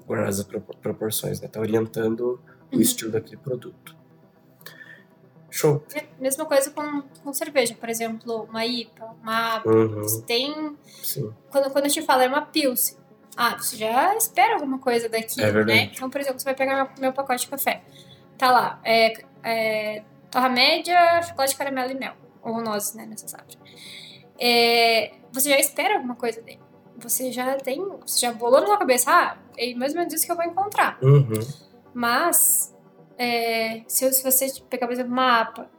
guardadas as proporções, né? Tá orientando uhum. o estilo daquele produto. Show. É, mesma coisa com, com cerveja, por exemplo, uma IPA, uma APA. Uhum. Você tem. Sim. Quando, quando eu te falo é uma Pilsen. Ah, você já espera alguma coisa daqui, é né? Então, por exemplo, você vai pegar meu, meu pacote de café. Tá lá, é, é torra média, chocolate, caramelo e mel. Ou nozes, né, nessa. É, você já espera alguma coisa dele você já tem, você já bolou na sua cabeça, ah, é mais ou menos isso que eu vou encontrar. Uhum. Mas, é, se, se você pegar, por exemplo, uma APA,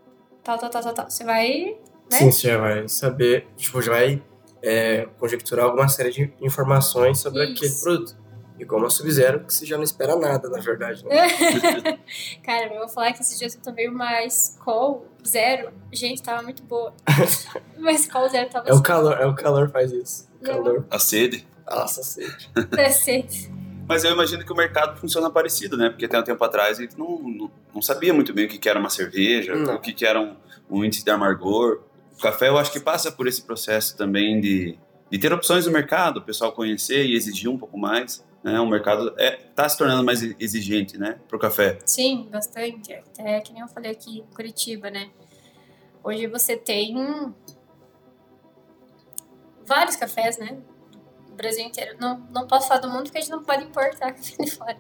tal, tal, tal, tal, tal, você vai. Né? Sim, você já vai saber, tipo, já vai é, conjecturar alguma série de informações sobre isso. aquele produto. E como a Sub-Zero, que você já não espera nada, na verdade. Né? Cara, eu vou falar que esses dias eu tomei uma Skol Zero. Gente, tava muito boa. uma Skol Zero tava É o calor, é o calor faz isso. Calor. A sede. Nossa, a sede. É sede. Mas eu imagino que o mercado funciona parecido, né? Porque até um tempo atrás a gente não, não, não sabia muito bem o que, que era uma cerveja, não. o que, que era um, um, índice de amargor. O café eu acho que passa por esse processo também de, de ter opções no mercado, o pessoal conhecer e exigir um pouco mais. Né? O mercado está é, tá se tornando mais exigente, né? Para o café. Sim, bastante. Até que nem eu falei aqui em Curitiba, né? Hoje você tem vários cafés, né? No Brasil inteiro. Não, não posso falar do mundo porque a gente não pode importar café de fora.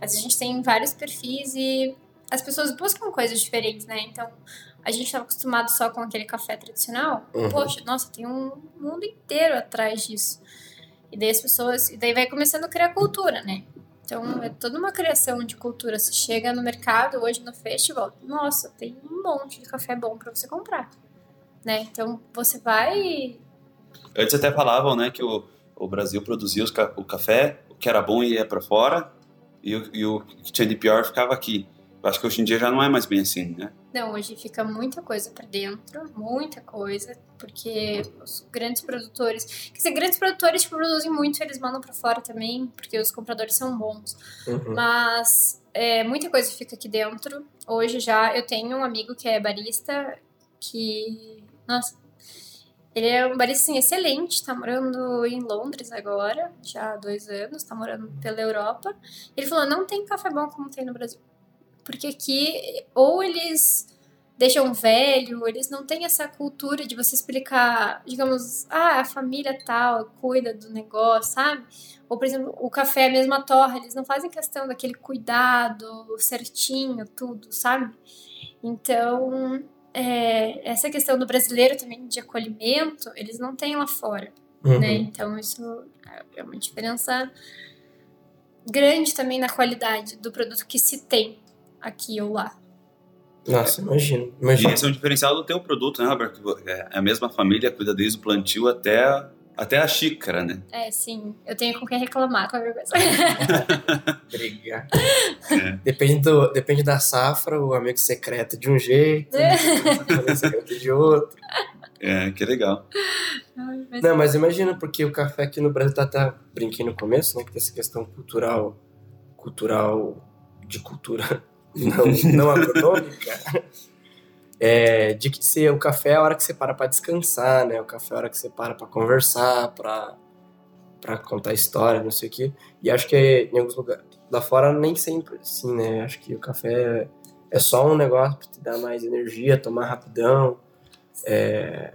Mas a gente tem vários perfis e as pessoas buscam coisas diferentes, né? Então, a gente estava acostumado só com aquele café tradicional. Uhum. Poxa, nossa, tem um mundo inteiro atrás disso. E daí as pessoas. E daí vai começando a criar cultura, né? Então, é toda uma criação de cultura. Você chega no mercado hoje no festival, nossa, tem um monte de café bom para você comprar. Né? Então, você vai Antes até falavam, né, que o, o Brasil produzia o café, o que era bom ia para fora, e o, e o que tinha de pior ficava aqui. Eu acho que hoje em dia já não é mais bem assim, né? Não, hoje fica muita coisa para dentro, muita coisa, porque os grandes produtores, quer dizer, grandes produtores tipo, produzem muito, eles mandam para fora também, porque os compradores são bons. Uhum. Mas é, muita coisa fica aqui dentro. Hoje já eu tenho um amigo que é barista que, nossa, ele é um barista assim, excelente, tá morando em Londres agora, já há dois anos, tá morando pela Europa. Ele falou: não tem café bom como tem no Brasil. Porque aqui, ou eles deixam velho, eles não têm essa cultura de você explicar, digamos, ah, a família tal cuida do negócio, sabe? Ou, por exemplo, o café é a mesma torra, eles não fazem questão daquele cuidado certinho, tudo, sabe? Então, é, essa questão do brasileiro também de acolhimento, eles não têm lá fora, uhum. né? Então isso é uma diferença grande também na qualidade do produto que se tem aqui ou lá. Nossa, imagino. imagino. E esse é um diferencial do teu produto, né, Roberto? É a mesma família cuida desde o plantio até até a xícara, né? É, sim. Eu tenho com quem reclamar com a coisa. Briga. É. Depende, do, depende da safra, o amigo secreto de um jeito, é. o amigo secreto de outro. É, que legal. Não, mas imagina, porque o café aqui no Brasil tá, tá brinquei no começo, né? Que tem essa questão cultural, cultural de cultura não, não agronômica é, de que ser o café é a hora que você para para descansar, né? O café é a hora que você para para conversar, para para contar história, não sei o quê. E acho que é, em alguns lugares lá fora nem sempre assim, né? Acho que o café é só um negócio para te dar mais energia, tomar rapidão. É,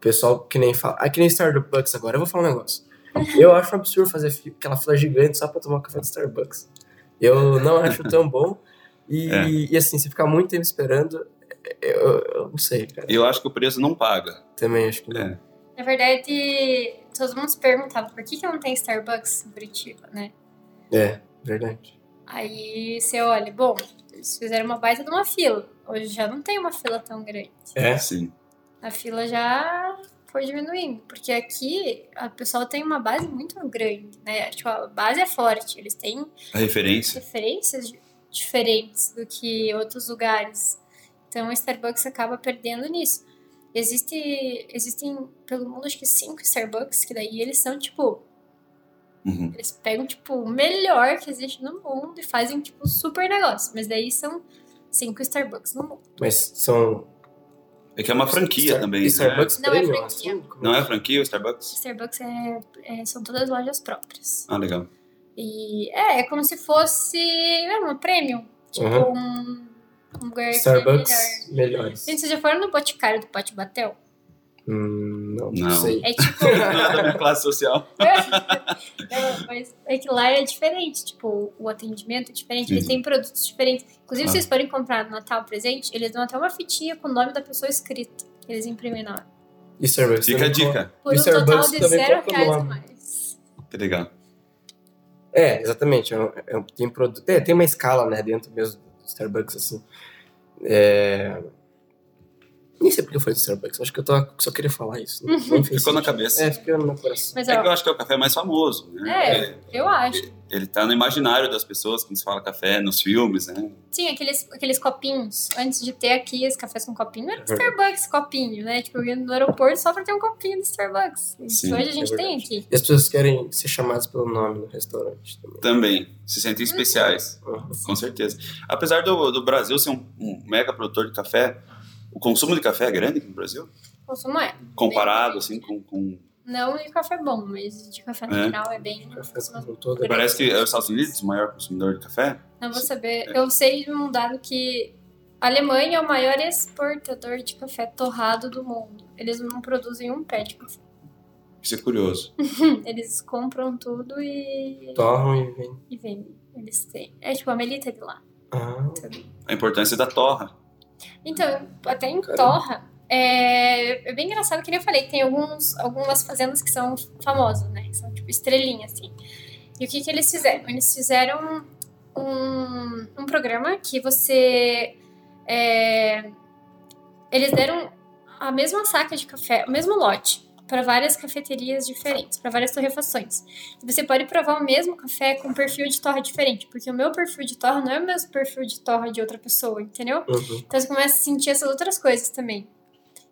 pessoal que nem fala, ah, que nem Starbucks agora. Eu vou falar um negócio. Eu acho um absurdo fazer aquela fila gigante só para tomar café de Starbucks. Eu não acho tão bom. E, é. e assim, se ficar muito tempo esperando, eu, eu não sei, cara. Eu acho que o preço não paga. Também acho que não. É. Na verdade, todo mundo se perguntava por que, que não tem Starbucks em Curitiba, né? É, verdade. Aí você olha, bom, eles fizeram uma baita de uma fila. Hoje já não tem uma fila tão grande. É? Sim. A fila já for diminuindo. Porque aqui a pessoa tem uma base muito grande, né? Tipo, a base é forte. Eles têm A referência. referências di- diferentes do que outros lugares. Então, o Starbucks acaba perdendo nisso. Existe, existem, pelo mundo, acho que cinco Starbucks, que daí eles são, tipo, Uhum. eles pegam, tipo, o melhor que existe no mundo e fazem, tipo, super negócio. Mas daí são cinco Starbucks no mundo. Mas são. É que é uma franquia Star- também. né? Starbucks Não é franquia. assim? Não é franquia o Starbucks? Starbucks é, é- são todas lojas próprias. Ah, legal. E é, é como se fosse é uma premium. Tipo, Uhum. um, um lugar que é melhor. Starbucks melhores. Gente, vocês já foram no Boticário do Pote Batel? Hum, não, Não. não sei. É tipo. Não é da minha classe social. Não, mas é que lá é diferente, tipo, o atendimento é diferente, eles Uhum. têm produtos diferentes. Inclusive, Ah. vocês forem comprar no Natal presente, eles dão até uma fitinha com o nome da pessoa escrito. Eles imprimem na hora. E Starbucks Fica a dica. Por E um total Starbucks de também zero reais a mais. Que legal. É, exatamente. É, um- é um- tem, produ... é, tem uma escala, né, dentro mesmo Starbucks, assim. É... Nem sei porque eu falei do Starbucks. Acho que eu tô... só queria falar isso. Não, fez Ficou na cabeça. É, ficou no meu coração. Mas, É ó, que eu acho que é o café mais famoso, né? É. eu acho. Ele tá no imaginário das pessoas quando se fala café nos filmes, né? Tinha aqueles, aqueles copinhos. Antes de ter aqui os cafés com copinho, era É. Starbucks copinho, né? Tipo, eu ia no aeroporto só pra ter um copinho do Starbucks. Isso Sim, hoje a gente é tem aqui. E as pessoas querem ser chamadas pelo nome no restaurante também. Também. Se sentem especiais, Uhum. com certeza. Apesar do, do Brasil ser um, um mega produtor de café, o consumo de café é grande aqui no Brasil? O consumo é. Comparado, assim, com... com... Não de café bom, mas de café no É. geral é bem. Todo. é- Parece que é os Estados Unidos o maior consumidor de café. Não vou saber. Eu sei de um dado que a Alemanha é o maior exportador de café torrado do mundo. Eles não produzem um pé de café. Isso é curioso. Eles compram tudo e, Torram e vem. e vendem. Eles têm. É tipo a Melita de lá. Ah, sabe? A importância da torra. Então, até em Caramba. Torra, é, é bem engraçado que nem eu falei, tem alguns, algumas fazendas que são famosas, né? Que são tipo estrelinha, assim. E o que, que eles fizeram? Eles fizeram um, um programa que você. é, eles deram a mesma saca de café, o mesmo lote, para várias cafeterias diferentes, para várias torrefações. E você pode provar o mesmo café com um perfil de torra diferente, porque o meu perfil de torra não é o mesmo perfil de torra de outra pessoa, entendeu? uhum. Então você começa a sentir essas outras coisas também.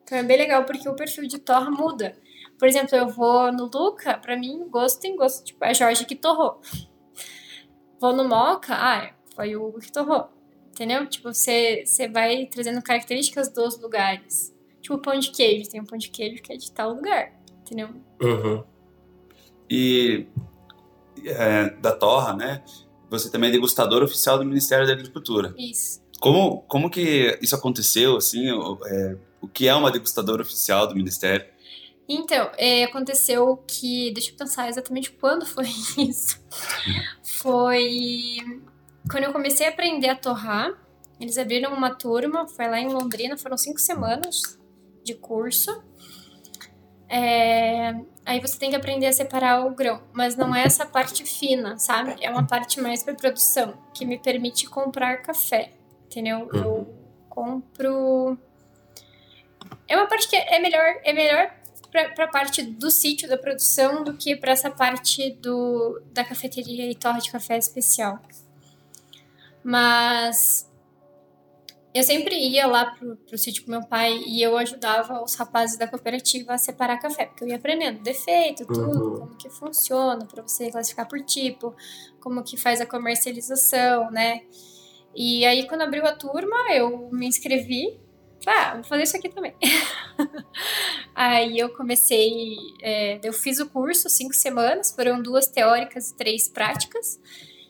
Então é bem legal porque o perfil de torra muda. Por exemplo, eu vou no Luca, pra mim, gosto tem gosto. Tipo, é Jorge que torrou. Vou no Moca, ah, foi o Hugo que torrou. Entendeu? Tipo, você, você vai trazendo características dos lugares. Tipo, o pão de queijo. Tem um pão de queijo que é de tal lugar. Entendeu? Uhum. E é, da torra, né? Você também é degustador oficial do Ministério da Agricultura. Isso. Como, como que isso aconteceu, assim? O, é, o que é uma degustadora oficial do Ministério? Então, é, aconteceu que. Deixa eu pensar exatamente quando foi isso. Foi quando eu comecei a aprender a torrar. Eles abriram uma turma, foi lá em Londrina, foram cinco semanas de curso. É, aí você tem que aprender a separar o grão, mas não é essa parte fina, sabe? É uma parte mais para produção, que me permite comprar café, entendeu? Eu compro. É uma parte que é melhor, é melhor para a parte do sítio da produção do que para essa parte do, da cafeteria e torre de café especial. Mas eu sempre ia lá pro, pro sítio com meu pai e eu ajudava os rapazes da cooperativa a separar café, porque eu ia aprendendo defeito, tudo, Uhum. como que funciona para você classificar por tipo, como que faz a comercialização, né? E aí quando abriu a turma, eu me inscrevi. Ah, vou fazer isso aqui também. aí eu comecei, é, eu fiz o curso cinco semanas, foram duas teóricas e três práticas.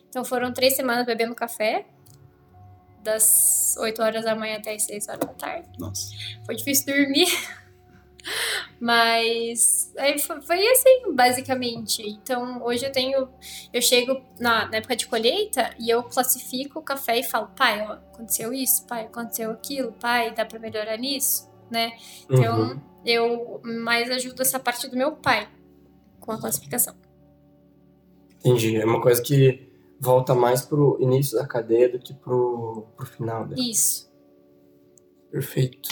Então foram três semanas bebendo café, das 8 horas da manhã até as 6 horas da tarde. Nossa. Foi difícil dormir. Mas aí foi, foi assim, basicamente. Então, hoje eu tenho. Eu chego na, na época de colheita e eu classifico o café e falo, pai, ó, aconteceu isso, pai, aconteceu aquilo, pai, dá pra melhorar nisso, né? Então, Uhum. eu mais ajudo essa parte do meu pai com a classificação. Entendi. É uma coisa que volta mais pro início da cadeia do que pro, pro final, né? Isso. Perfeito.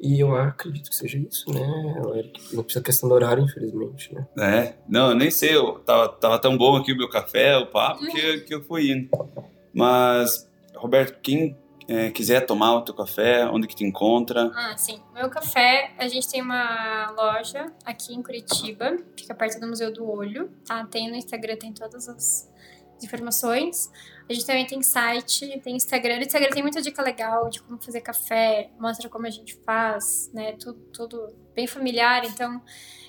E eu acredito que seja isso, né? Não precisa questão do horário, infelizmente, né? É, não, eu nem sei, eu tava, tava tão bom aqui o meu café, o papo, que, que eu fui indo. Mas, Roberto, quem é, quiser tomar o teu café, onde que te encontra? Ah, sim. Meu café, a gente tem uma loja aqui em Curitiba, fica perto do Museu do Olho, tá? Tem no Instagram, tem todas as informações. A gente também tem site, tem Instagram. No Instagram tem muita dica legal de como fazer café, mostra como a gente faz, né? Tudo, tudo bem familiar. Então,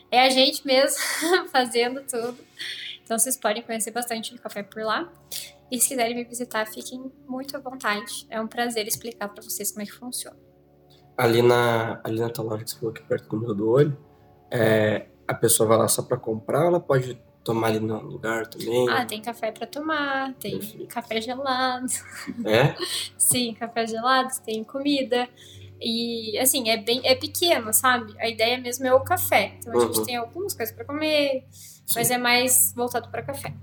é a gente mesmo fazendo tudo. Então, vocês podem conhecer bastante de café por lá. E se quiserem me visitar, fiquem muito à vontade. É um prazer explicar para vocês como é que funciona. Ali na, ali na tua loja que você falou aqui perto do meu do olho, é, a pessoa vai lá só para comprar, ela pode tomar ali no lugar também? Ah, tem café para tomar, tem Perfeito. café gelado. É? Sim, café gelado, tem comida. E assim, é bem é pequeno, sabe? A ideia mesmo é o café. Então a uhum. gente tem algumas coisas para comer, Sim. mas é mais voltado para café.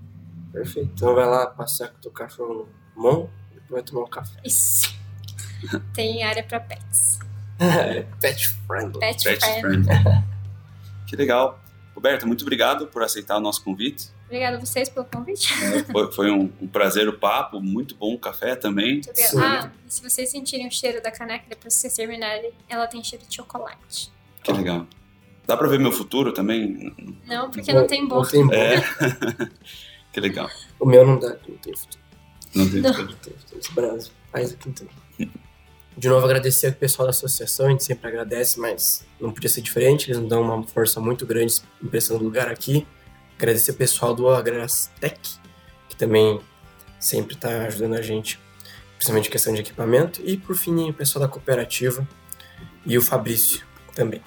Perfeito. Então vai lá passear com o teu cachorro no mão e vai tomar um café. Isso. tem área para pets. Pet friendly. Pet, Pet friendly. friendly. que legal. Roberto, muito obrigado por aceitar o nosso convite. Obrigada a vocês pelo convite. É, foi, foi um, um, prazer o papo, muito bom o café também. Ah, e se vocês sentirem o cheiro da caneca depois que vocês terminarem, ela tem cheiro de chocolate. Que legal. Dá pra ver meu futuro também? Não, porque não, não tem boca. Não tem boca. É. que legal. O meu não dá, não tem futuro. Não tem futuro. Não tem futuro. Esse Brasil. Faz aqui então. De novo, agradecer ao pessoal da associação, a gente sempre agradece, mas não podia ser diferente, eles nos dão uma força muito grande impressão do lugar aqui. Agradecer ao pessoal do Agrastec, que também sempre está ajudando a gente, principalmente em questão de equipamento. E, por fim, o pessoal da cooperativa e o Fabrício também.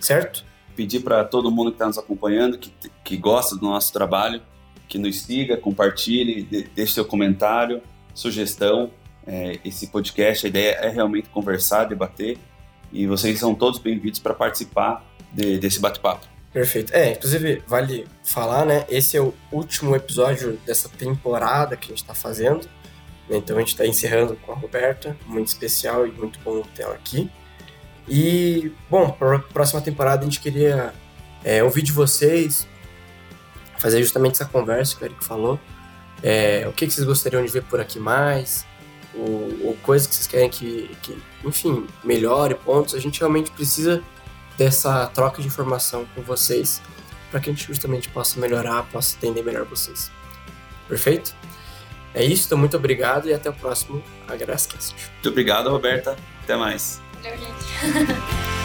Certo? Pedir para todo mundo que está nos acompanhando, que, que gosta do nosso trabalho, que nos siga, compartilhe, deixe seu comentário, sugestão é, esse podcast. A ideia é realmente conversar, debater, e vocês são todos bem-vindos para participar de, desse bate-papo. Perfeito. É, inclusive, vale falar, né? Esse é o último episódio dessa temporada que a gente está fazendo. Então a gente está encerrando com a Roberta, muito especial e muito bom ter ela aqui. E, bom, para a próxima temporada a gente queria é, ouvir de vocês, fazer justamente essa conversa que o Eric falou. É, o que, que vocês gostariam de ver por aqui mais? Ou, ou coisas que vocês querem que, que, enfim, melhore pontos, a gente realmente precisa dessa troca de informação com vocês para que a gente justamente possa melhorar, possa atender melhor vocês. Perfeito? É isso, então muito obrigado e até o próximo AgraScast. Muito obrigado, Roberta. Até mais. Valeu, gente.